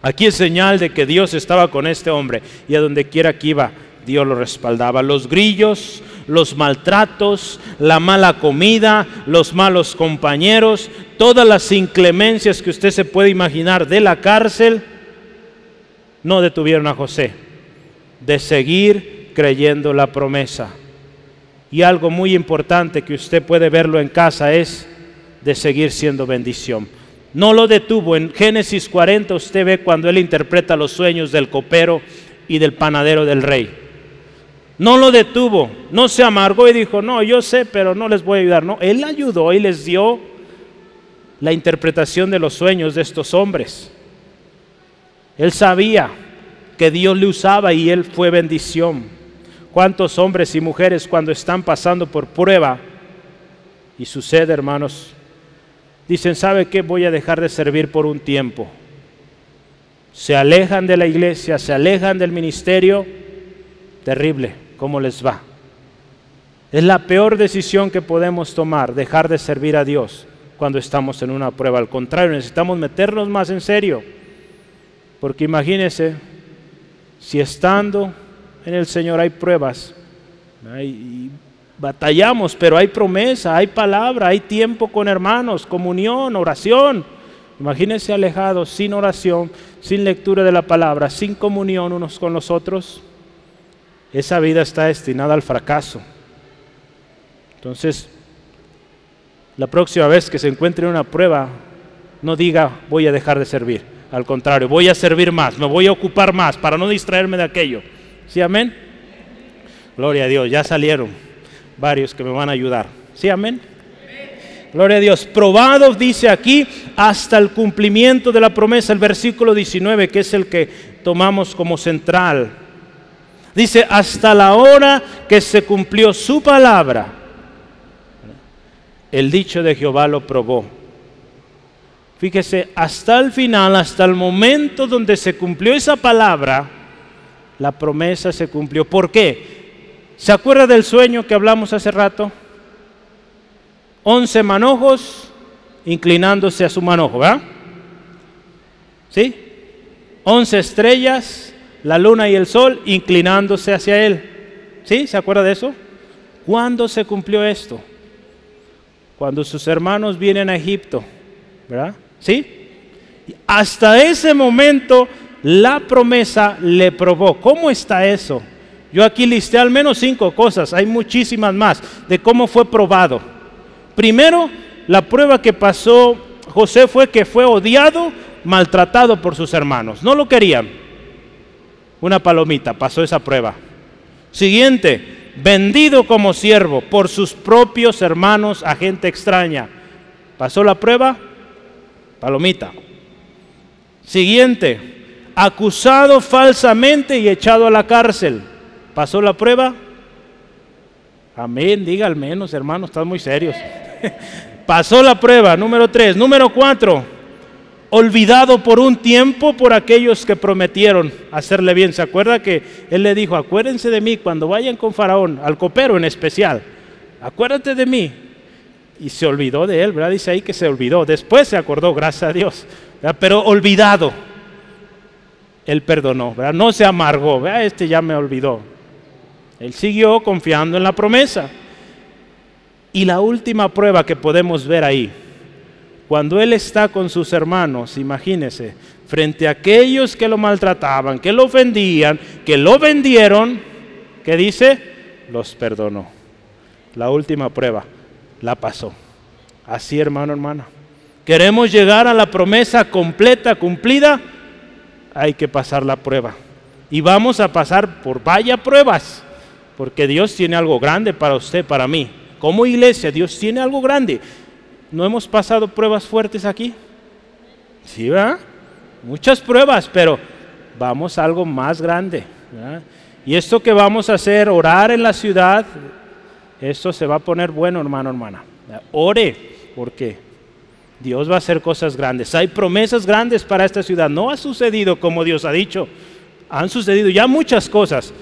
Aquí es señal de que Dios estaba con este hombre y a donde quiera que iba, Dios lo respaldaba. Los grillos, los maltratos, la mala comida, los malos compañeros, todas las inclemencias que usted se puede imaginar de la cárcel, no detuvieron a José de seguir creyendo la promesa. Y algo muy importante que usted puede verlo en casa es de seguir siendo bendición. No lo detuvo. En Génesis 40 usted ve cuando él interpreta los sueños del copero y del panadero del rey. No lo detuvo, no se amargó y dijo, no, yo sé, pero no les voy a ayudar. No, él ayudó y les dio la interpretación de los sueños de estos hombres. Él sabía que Dios le usaba y él fue bendición. ¿Cuántos hombres y mujeres cuando están pasando por prueba? Y sucede, hermanos, dicen, ¿sabe qué? Voy a dejar de servir por un tiempo. Se alejan de la iglesia, se alejan del ministerio. Terrible, ¿cómo les va? Es la peor decisión que podemos tomar, dejar de servir a Dios cuando estamos en una prueba. Al contrario, necesitamos meternos más en serio. Porque imagínense, si estando en el Señor hay pruebas, y batallamos, pero hay promesa, hay palabra, hay tiempo con hermanos, comunión, oración. Imagínense alejados, sin oración, sin lectura de la palabra, sin comunión unos con los otros. Esa vida está destinada al fracaso. Entonces, la próxima vez que se encuentre una prueba, no diga voy a dejar de servir. Al contrario, voy a servir más, me voy a ocupar más para no distraerme de aquello. ¿Sí, amén? Gloria a Dios, ya salieron varios que me van a ayudar. ¿Sí, amén? Gloria a Dios. Probado, dice aquí, hasta el cumplimiento de la promesa, el versículo 19, que es el que tomamos como central. Dice, hasta la hora que se cumplió su palabra, el dicho de Jehová lo probó. Fíjese, hasta el final, hasta el momento donde se cumplió esa palabra, la promesa se cumplió. ¿Por qué? ¿Se acuerda del sueño que hablamos hace rato? Once manojos inclinándose a su manojo, ¿verdad? ¿Sí? Once estrellas, la luna y el sol inclinándose hacia él. ¿Sí? ¿Se acuerda de eso? ¿Cuándo se cumplió esto? Cuando sus hermanos vienen a Egipto, ¿verdad? ¿Sí? Hasta ese momento la promesa le probó. ¿Cómo está eso? Yo aquí listé al menos cinco cosas, hay muchísimas más, de cómo fue probado. Primero, la prueba que pasó José fue que fue odiado, maltratado por sus hermanos. No lo querían. Una palomita pasó esa prueba. Siguiente, vendido como siervo por sus propios hermanos a gente extraña. ¿Pasó la prueba? Palomita. Siguiente, acusado falsamente y echado a la cárcel. ¿Pasó la prueba? Amén, diga al menos, hermanos, están muy serios. Pasó la prueba, número tres. Número cuatro, olvidado por un tiempo por aquellos que prometieron hacerle bien. ¿Se acuerda que él le dijo, acuérdense de mí cuando vayan con Faraón, al copero en especial? Acuérdate de mí. Y se olvidó de él, ¿verdad? Dice ahí que se olvidó. Después se acordó, gracias a Dios. Pero olvidado. Él perdonó, ¿verdad? No se amargó, ¿verdad? Este ya me olvidó. Él siguió confiando en la promesa. Y la última prueba que podemos ver ahí, cuando él está con sus hermanos, imagínese, frente a aquellos que lo maltrataban, que lo ofendían, que lo vendieron, ¿qué dice? Los perdonó. La última prueba la pasó. Así, hermano, hermana. Queremos llegar a la promesa completa, cumplida, hay que pasar la prueba. Y vamos a pasar por vaya pruebas, porque Dios tiene algo grande para usted, para mí. Como iglesia, Dios tiene algo grande. ¿No hemos pasado pruebas fuertes aquí? Sí, ¿verdad? Muchas pruebas, pero vamos a algo más grande. Y esto que vamos a hacer, orar en la ciudad, esto se va a poner bueno, hermano, hermana. Ore, porque Dios va a hacer cosas grandes. Hay promesas grandes para esta ciudad. No ha sucedido como Dios ha dicho. Han sucedido ya muchas cosas,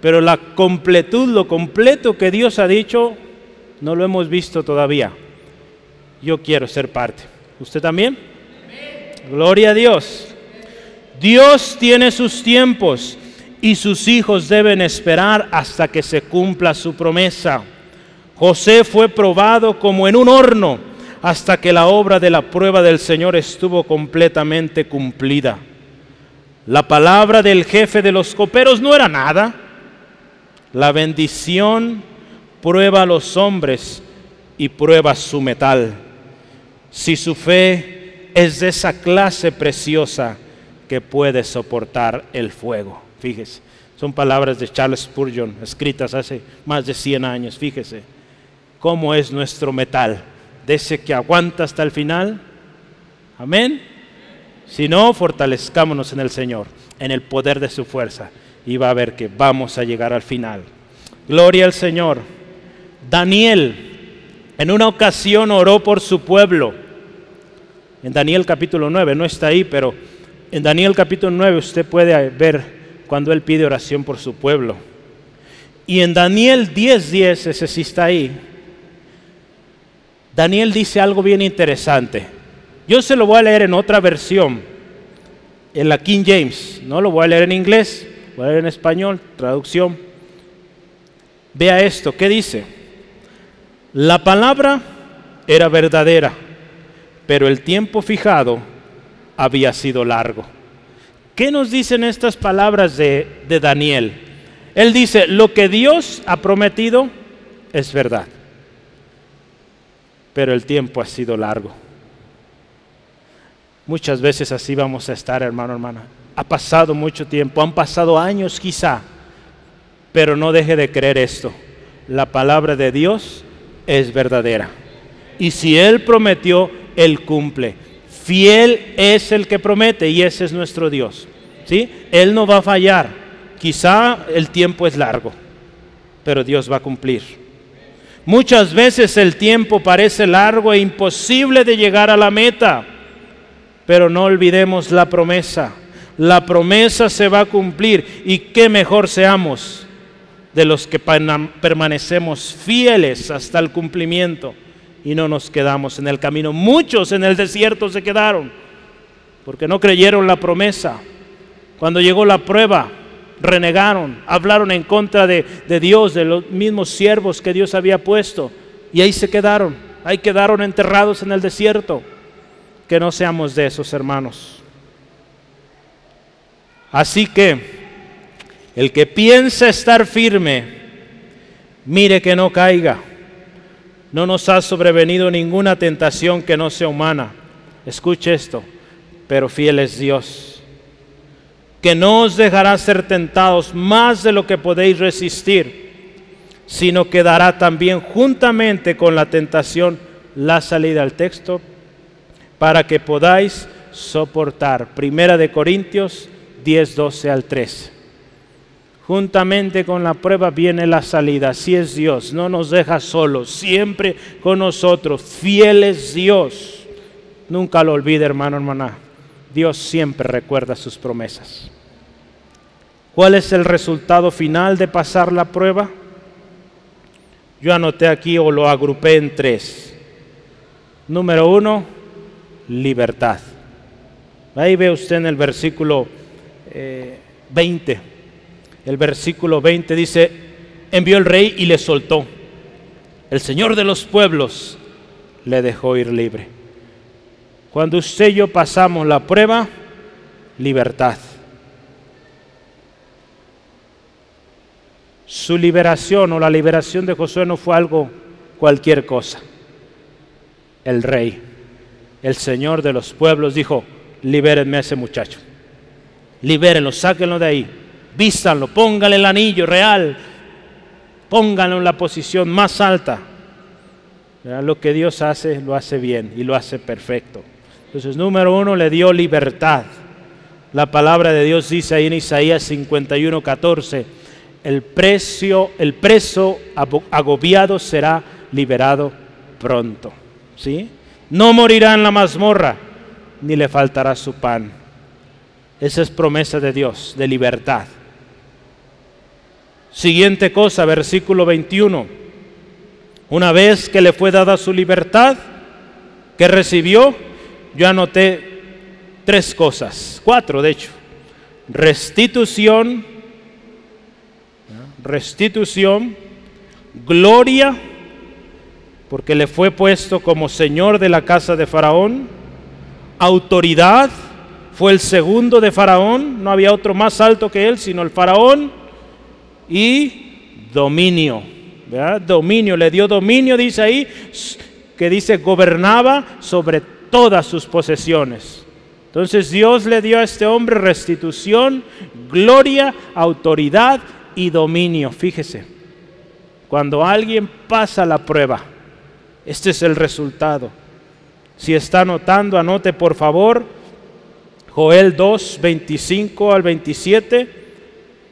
pero la completud, lo completo que Dios ha dicho, no lo hemos visto todavía. Yo quiero ser parte. ¿Usted también? Gloria a Dios. Dios tiene sus tiempos y sus hijos deben esperar hasta que se cumpla su promesa. José fue probado como en un horno hasta que la obra de la prueba del Señor estuvo completamente cumplida. La palabra del jefe de los coperos no era nada. La bendición prueba a los hombres y prueba su metal. Si su fe es de esa clase preciosa que puede soportar el fuego. Fíjese, son palabras de Charles Spurgeon, escritas hace más de 100 años. Fíjese, cómo es nuestro metal, de que aguanta hasta el final. Amén. Si no, fortalezcámonos en el Señor, en el poder de su fuerza, y va a ver que vamos a llegar al final. Gloria al Señor. Daniel en una ocasión oró por su pueblo. En Daniel capítulo 9, no está ahí, pero en Daniel capítulo 9 usted puede ver cuando él pide oración por su pueblo. Y en Daniel 10:10, 10, ese sí está ahí, Daniel dice algo bien interesante. Yo se lo voy a leer en otra versión, en la King James. No lo voy a leer en inglés, voy a leer en español, traducción. Vea esto, ¿qué dice? La palabra era verdadera, pero el tiempo fijado había sido largo. ¿Qué nos dicen estas palabras de, de Daniel? Él dice, lo que Dios ha prometido es verdad, pero el tiempo ha sido largo. Muchas veces así vamos a estar, hermano, hermana. Ha pasado mucho tiempo, han pasado años quizá, pero no deje de creer esto. La palabra de Dios es verdadera. Y si Él prometió, Él cumple. Fiel es el que promete y ese es nuestro Dios. ¿sí? Él no va a fallar. Quizá el tiempo es largo, pero Dios va a cumplir. Muchas veces el tiempo parece largo e imposible de llegar a la meta, pero no olvidemos la promesa. La promesa se va a cumplir y qué mejor seamos de los que permanecemos fieles hasta el cumplimiento y no nos quedamos en el camino. Muchos en el desierto se quedaron porque no creyeron la promesa. Cuando llegó la prueba, renegaron, hablaron en contra de, Dios, de los mismos siervos que Dios había puesto, y ahí se quedaron, ahí quedaron enterrados en el desierto. Que no seamos de esos hermanos. Así que el que piensa estar firme, mire que no caiga. No nos ha sobrevenido ninguna tentación que no sea humana. Escuche esto, pero fiel es Dios, que no os dejará ser tentados más de lo que podéis resistir, sino que dará también juntamente con la tentación la salida al texto para que podáis soportar. Primera de Corintios 10, 12 al 13. Juntamente con la prueba viene la salida. Así es Dios, no nos deja solos, siempre con nosotros. Fiel es Dios. Nunca lo olvide, hermano, hermana. Dios siempre recuerda sus promesas. ¿Cuál es el resultado final de pasar la prueba? Yo anoté aquí o lo agrupé en tres. Número uno, libertad. Ahí ve usted en el versículo 20. Eh, el versículo 20 dice, envió el rey y le soltó. El Señor de los pueblos le dejó ir libre. Cuando usted y yo pasamos la prueba, libertad. Su liberación o la liberación de Josué no fue algo cualquier cosa. El rey, el Señor de los pueblos dijo, libérenme a ese muchacho. Libérenlo, sáquenlo de ahí vístanlo, póngale el anillo real, pónganlo en la posición más alta. Lo que Dios hace, lo hace bien y lo hace perfecto. Entonces, número uno, le dio libertad. La palabra de Dios dice ahí en Isaías 51, 14, el, precio, el preso agobiado será liberado pronto. ¿sí? No morirá en la mazmorra, ni le faltará su pan. Esa es promesa de Dios, de libertad. Siguiente cosa, versículo 21. Una vez que le fue dada su libertad, que recibió, yo anoté tres cosas, cuatro de hecho. Restitución, restitución, gloria, porque le fue puesto como señor de la casa de Faraón, autoridad, fue el segundo de Faraón, no había otro más alto que él, sino el Faraón, y dominio. Dominio, le dio dominio, dice ahí, que dice gobernaba sobre todas sus posesiones. Entonces Dios le dio a este hombre restitución, gloria, autoridad y dominio. Fíjese, cuando alguien pasa la prueba, este es el resultado. Si está anotando, anote por favor Joel 2, 25 al 27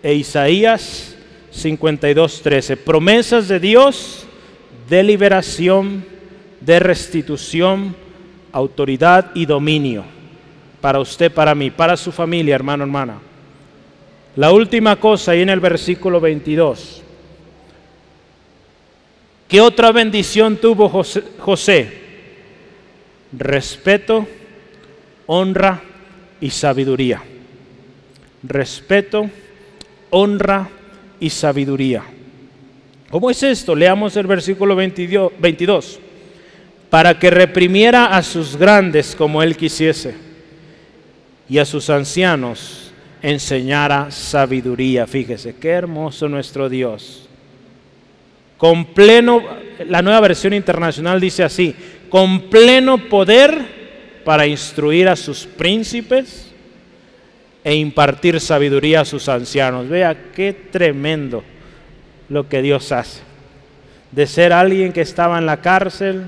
e Isaías 52.13. Promesas de Dios de liberación, de restitución, autoridad y dominio para usted, para mí, para su familia, hermano, hermana. La última cosa ahí en el versículo 22. ¿Qué otra bendición tuvo José? José? Respeto, honra y sabiduría. Respeto, honra y sabiduría. ¿Cómo es esto? Leamos el versículo 22. Para que reprimiera a sus grandes como él quisiese y a sus ancianos enseñara sabiduría. Fíjese, qué hermoso nuestro Dios. Con pleno, la nueva versión internacional dice así, con pleno poder para instruir a sus príncipes e impartir sabiduría a sus ancianos. Vea qué tremendo lo que Dios hace. De ser alguien que estaba en la cárcel,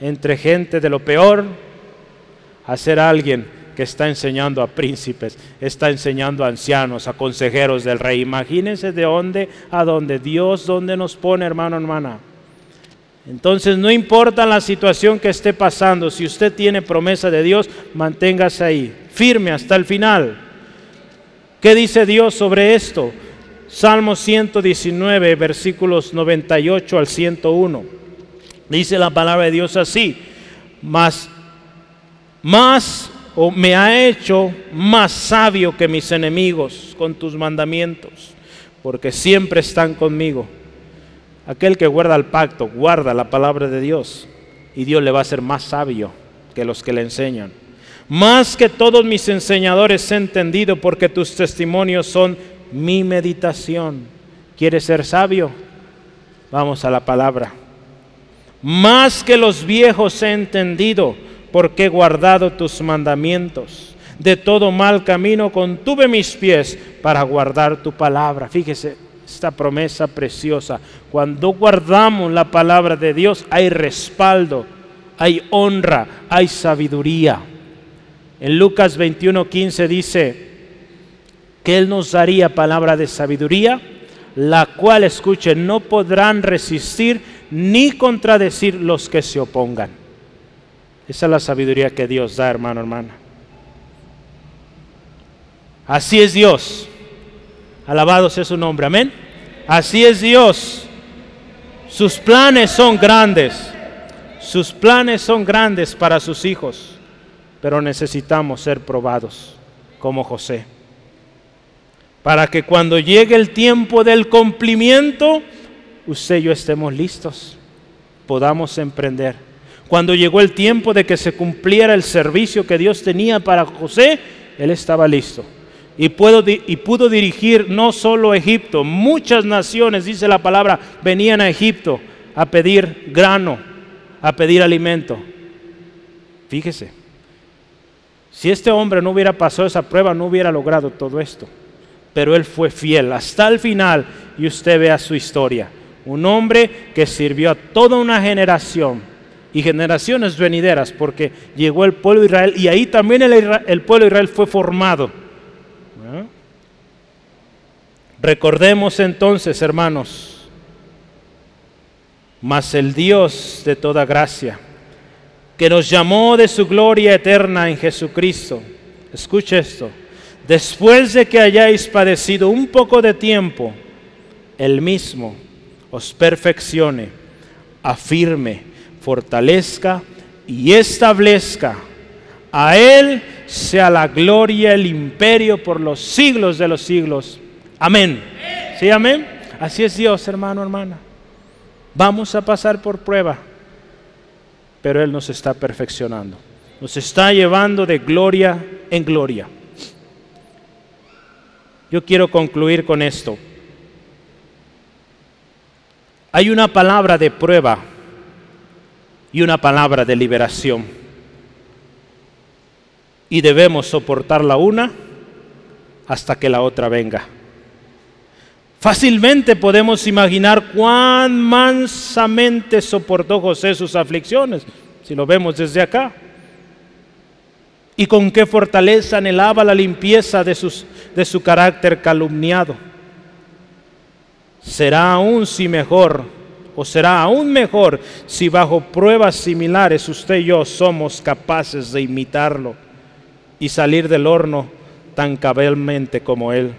entre gente de lo peor, a ser alguien que está enseñando a príncipes, está enseñando a ancianos, a consejeros del rey. Imagínense de dónde a dónde Dios, dónde nos pone, hermano, hermana. Entonces, no importa la situación que esté pasando, si usted tiene promesa de Dios, manténgase ahí, firme hasta el final. ¿Qué dice Dios sobre esto? Salmo 119, versículos 98 al 101. Dice la palabra de Dios así, más, más o me ha hecho más sabio que mis enemigos con tus mandamientos, porque siempre están conmigo. Aquel que guarda el pacto, guarda la palabra de Dios, y Dios le va a ser más sabio que los que le enseñan. Más que todos mis enseñadores he entendido porque tus testimonios son mi meditación. ¿Quieres ser sabio? Vamos a la palabra. Más que los viejos he entendido porque he guardado tus mandamientos. De todo mal camino contuve mis pies para guardar tu palabra. Fíjese esta promesa preciosa. Cuando guardamos la palabra de Dios hay respaldo, hay honra, hay sabiduría. En Lucas 21:15 dice que Él nos daría palabra de sabiduría, la cual, escuchen, no podrán resistir ni contradecir los que se opongan. Esa es la sabiduría que Dios da, hermano, hermana. Así es Dios. Alabado sea su nombre, amén. Así es Dios. Sus planes son grandes. Sus planes son grandes para sus hijos pero necesitamos ser probados como José. Para que cuando llegue el tiempo del cumplimiento, usted y yo estemos listos, podamos emprender. Cuando llegó el tiempo de que se cumpliera el servicio que Dios tenía para José, él estaba listo. Y, pudo, y pudo dirigir no solo Egipto, muchas naciones, dice la palabra, venían a Egipto a pedir grano, a pedir alimento. Fíjese, si este hombre no hubiera pasado esa prueba, no hubiera logrado todo esto. Pero él fue fiel hasta el final y usted vea su historia. Un hombre que sirvió a toda una generación y generaciones venideras porque llegó el pueblo Israel y ahí también el, pueblo de Israel fue formado. Recordemos entonces, hermanos, mas el Dios de toda gracia que nos llamó de su gloria eterna en Jesucristo. Escuche esto. Después de que hayáis padecido un poco de tiempo, Él mismo os perfeccione, afirme, fortalezca y establezca. A Él sea la gloria, el imperio por los siglos de los siglos. Amén. ¿Sí, amén? Así es Dios, hermano, hermana. Vamos a pasar por prueba pero Él nos está perfeccionando. Nos está llevando de gloria en gloria. Yo quiero concluir con esto. Hay una palabra de prueba y una palabra de liberación. Y debemos soportar la una hasta que la otra venga. Fácilmente podemos imaginar cuán mansamente soportó José sus aflicciones, si lo vemos desde acá. Y con qué fortaleza anhelaba la limpieza de, sus, de su carácter calumniado. Será aún si mejor, o será aún mejor si bajo pruebas similares usted y yo somos capaces de imitarlo y salir del horno tan cabalmente como él.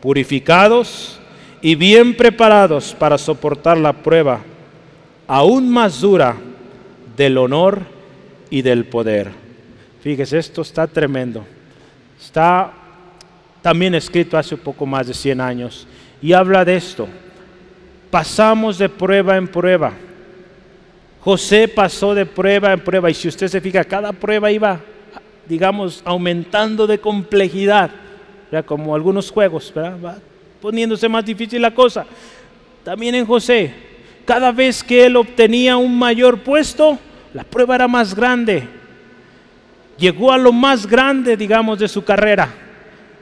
Purificados y bien preparados para soportar la prueba aún más dura del honor y del poder. Fíjese, esto está tremendo. Está también escrito hace poco más de 100 años y habla de esto. Pasamos de prueba en prueba. José pasó de prueba en prueba y si usted se fija, cada prueba iba, digamos, aumentando de complejidad, como algunos juegos, va poniéndose más difícil la cosa. También en José, cada vez que él obtenía un mayor puesto, la prueba era más grande. Llegó a lo más grande, digamos, de su carrera.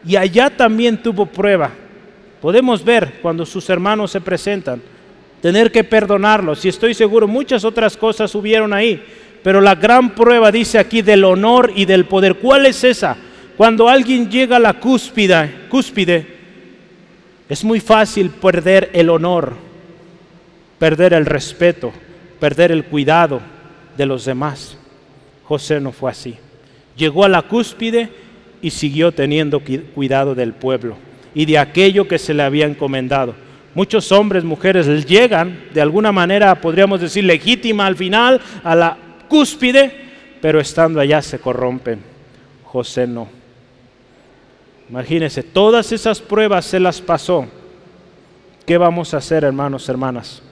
Y allá también tuvo prueba. Podemos ver cuando sus hermanos se presentan tener que perdonarlos. Y estoy seguro, muchas otras cosas hubieron ahí. Pero la gran prueba dice aquí del honor y del poder. ¿Cuál es esa? Cuando alguien llega a la cúspide, cúspide, es muy fácil perder el honor, perder el respeto, perder el cuidado de los demás. José no fue así. Llegó a la cúspide y siguió teniendo cuidado del pueblo y de aquello que se le había encomendado. Muchos hombres, mujeres llegan de alguna manera, podríamos decir, legítima al final, a la cúspide, pero estando allá se corrompen. José no. Imagínense, todas esas pruebas se las pasó. ¿Qué vamos a hacer, hermanos, hermanas?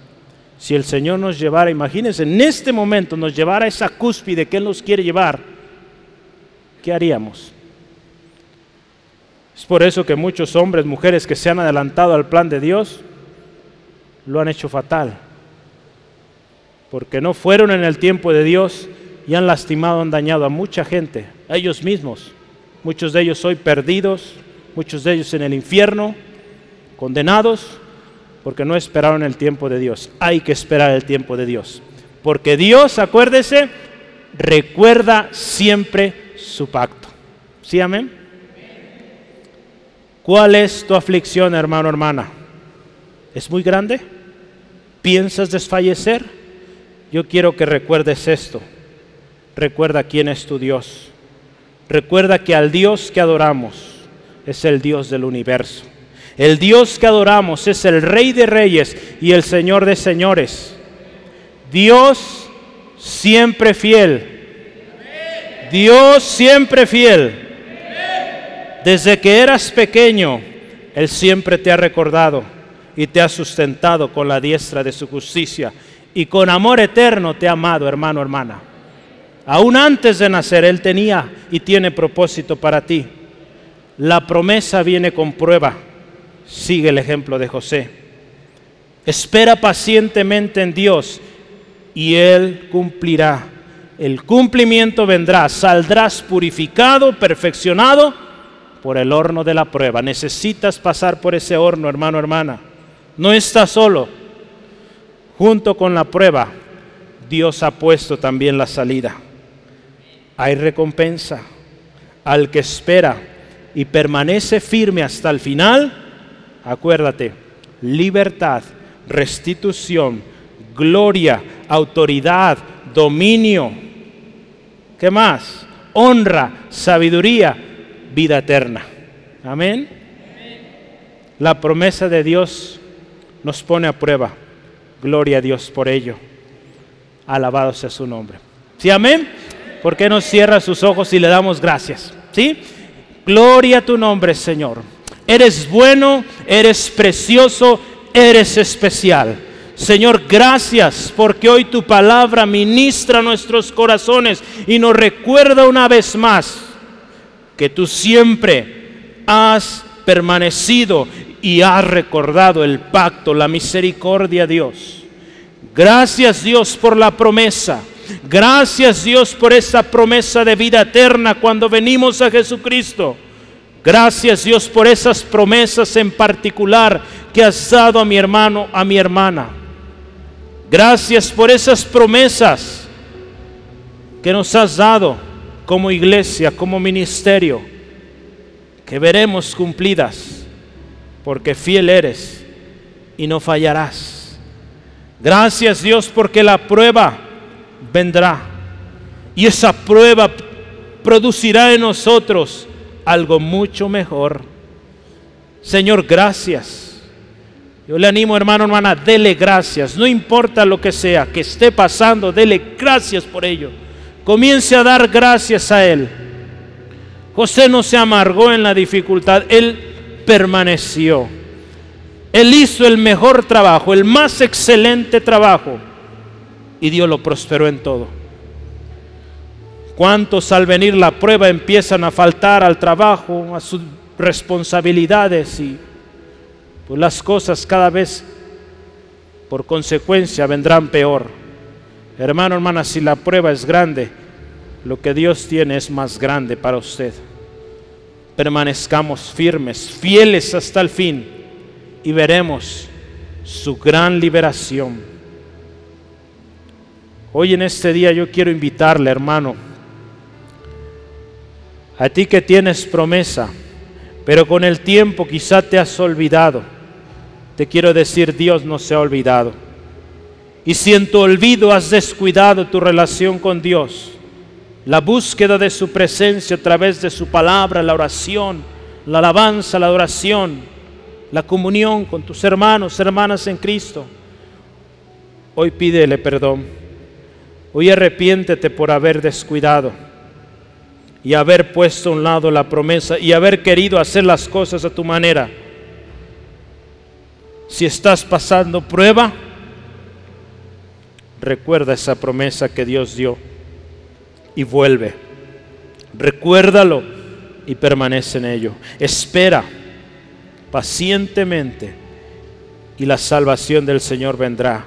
Si el Señor nos llevara, imagínense, en este momento nos llevara a esa cúspide que Él nos quiere llevar, ¿qué haríamos? Es por eso que muchos hombres, mujeres que se han adelantado al plan de Dios, lo han hecho fatal. Porque no fueron en el tiempo de Dios y han lastimado, han dañado a mucha gente, a ellos mismos. Muchos de ellos hoy perdidos, muchos de ellos en el infierno, condenados, porque no esperaron el tiempo de Dios. Hay que esperar el tiempo de Dios. Porque Dios, acuérdese, recuerda siempre su pacto. ¿Sí, amén? ¿Cuál es tu aflicción, hermano, hermana? ¿Es muy grande? ¿Piensas desfallecer? Yo quiero que recuerdes esto. Recuerda quién es tu Dios. Recuerda que al Dios que adoramos es el Dios del universo. El Dios que adoramos es el Rey de Reyes y el Señor de Señores. Dios siempre fiel. Dios siempre fiel. Desde que eras pequeño, Él siempre te ha recordado y te ha sustentado con la diestra de su justicia y con amor eterno te ha amado, hermano, hermana. Aún antes de nacer, Él tenía y tiene propósito para ti. La promesa viene con prueba. Sigue el ejemplo de José. Espera pacientemente en Dios y Él cumplirá. El cumplimiento vendrá. Saldrás purificado, perfeccionado por el horno de la prueba. Necesitas pasar por ese horno, hermano, hermana. No estás solo. Junto con la prueba, Dios ha puesto también la salida. Hay recompensa al que espera y permanece firme hasta el final. Acuérdate, libertad, restitución, gloria, autoridad, dominio. ¿Qué más? Honra, sabiduría, vida eterna. Amén. La promesa de Dios nos pone a prueba. Gloria a Dios por ello. Alabado sea su nombre. ¿Sí, amén? ¿Por qué no cierra sus ojos y le damos gracias? ¿Sí? Gloria a tu nombre, Señor. Eres bueno, eres precioso, eres especial. Señor, gracias porque hoy tu palabra ministra nuestros corazones y nos recuerda una vez más que tú siempre has permanecido y has recordado el pacto, la misericordia, Dios. Gracias Dios por la promesa. Gracias Dios por esa promesa de vida eterna cuando venimos a Jesucristo. Gracias Dios por esas promesas en particular que has dado a mi hermano, a mi hermana. Gracias por esas promesas que nos has dado como iglesia, como ministerio, que veremos cumplidas, porque fiel eres y no fallarás. Gracias Dios porque la prueba vendrá y esa prueba producirá en nosotros algo mucho mejor. Señor, gracias. Yo le animo, hermano, hermana, dele gracias. No importa lo que sea que esté pasando, dele gracias por ello comience a dar gracias a Él. José no se amargó en la dificultad, Él permaneció. Él hizo el mejor trabajo, el más excelente trabajo, y Dios lo prosperó en todo. ¿Cuántos al venir la prueba empiezan a faltar al trabajo, a sus responsabilidades y pues las cosas cada vez por consecuencia vendrán peor? Hermano, hermana, si la prueba es grande, lo que Dios tiene es más grande para usted. Permanezcamos firmes, fieles hasta el fin y veremos su gran liberación. Hoy en este día yo quiero invitarle, hermano, a ti que tienes promesa, pero con el tiempo quizá te has olvidado. Te quiero decir, Dios no se ha olvidado. Y si en tu olvido has descuidado tu relación con Dios, la búsqueda de su presencia a través de su palabra, la oración, la alabanza, la adoración, la comunión con tus hermanos, hermanas en Cristo, hoy pídele perdón. Hoy arrepiéntete por haber descuidado y haber puesto a un lado la promesa y haber querido hacer las cosas a tu manera. Si estás pasando prueba, recuerda esa promesa que Dios dio y vuelve. Recuérdalo y permanece en ello. Espera pacientemente y la salvación del Señor vendrá,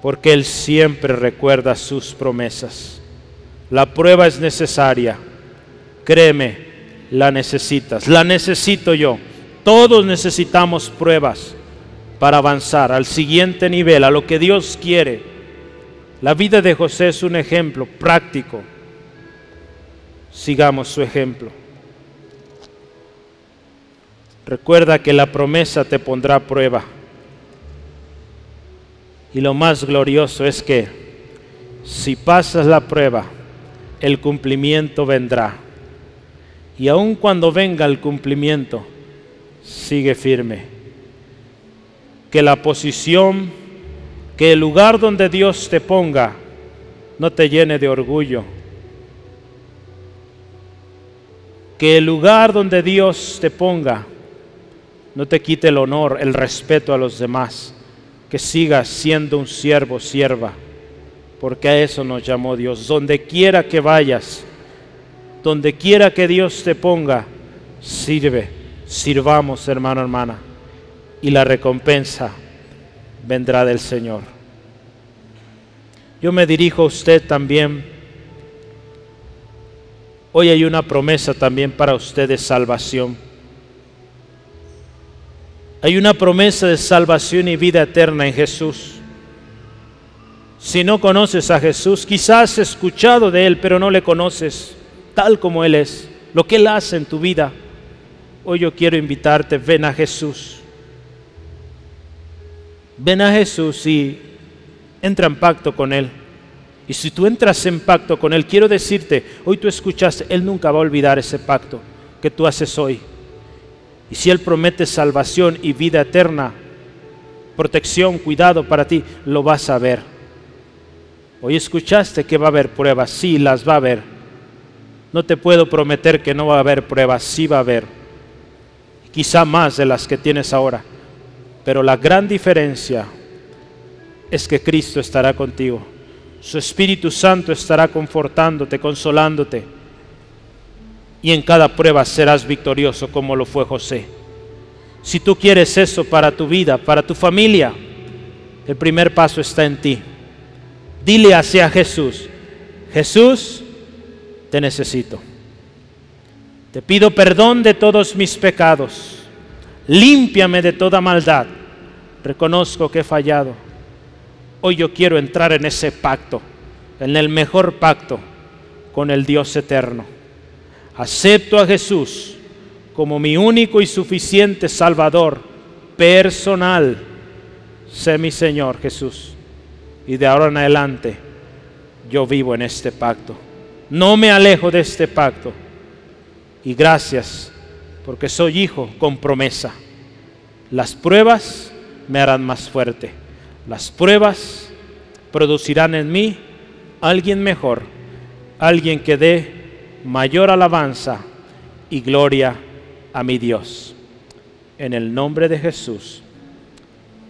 porque Él siempre recuerda sus promesas. La prueba es necesaria, créeme, la necesitas, la necesito yo. Todos necesitamos pruebas para avanzar al siguiente nivel, a lo que Dios quiere. La vida de José es un ejemplo práctico. Sigamos su ejemplo. Recuerda que la promesa te pondrá a prueba. Y lo más glorioso es que si pasas la prueba, el cumplimiento vendrá. Y aun cuando venga el cumplimiento, sigue firme. Que la posición, que el lugar donde Dios te ponga, no te llene de orgullo. Que el lugar donde Dios te ponga, no te quite el honor, el respeto a los demás, que sigas siendo un siervo, sierva, porque a eso nos llamó Dios. Donde quiera que vayas, donde quiera que Dios te ponga, sirve, sirvamos hermano, hermana, y la recompensa vendrá del Señor. Yo me dirijo a usted también. Hoy hay una promesa también para usted de salvación. Hay una promesa de salvación y vida eterna en Jesús. Si no conoces a Jesús, quizás has escuchado de Él, pero no le conoces tal como Él es, lo que Él hace en tu vida. Hoy yo quiero invitarte, ven a Jesús. Ven a Jesús y entra en pacto con Él. Y si tú entras en pacto con Él, quiero decirte, hoy tú escuchaste, Él nunca va a olvidar ese pacto que tú haces hoy. Y si Él promete salvación y vida eterna, protección, cuidado para ti, lo vas a ver. Hoy escuchaste que va a haber pruebas, sí, las va a haber. No te puedo prometer que no va a haber pruebas, sí va a haber. Quizá más de las que tienes ahora. Pero la gran diferencia es que Cristo estará contigo. Su Espíritu Santo estará confortándote, consolándote y en cada prueba serás victorioso como lo fue José. Si tú quieres eso para tu vida, para tu familia, el primer paso está en ti. Dile hacia Jesús, Jesús, te necesito. Te pido perdón de todos mis pecados. Límpiame de toda maldad. Reconozco que he fallado. Hoy yo quiero entrar en ese pacto, en el mejor pacto con el Dios eterno acepto a Jesús como mi único y suficiente Salvador personal. Sé mi Señor Jesús. Y de ahora en adelante yo vivo en este pacto. No me alejo de este pacto. Y gracias porque soy hijo con promesa. Las pruebas me harán más fuerte. Las pruebas producirán en mí alguien mejor, alguien que dé mayor alabanza y gloria a mi Dios. en el nombre de Jesús.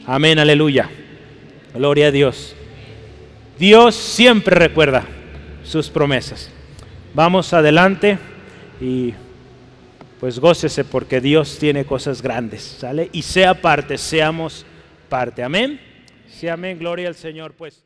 Amén, aleluya. Gloria a Dios. Dios siempre recuerda sus promesas. Vamos adelante y pues gócese porque Dios tiene cosas grandes, ¿sale? Y sea parte, seamos parte. Amén. Sí, amén. Gloria al Señor, pues.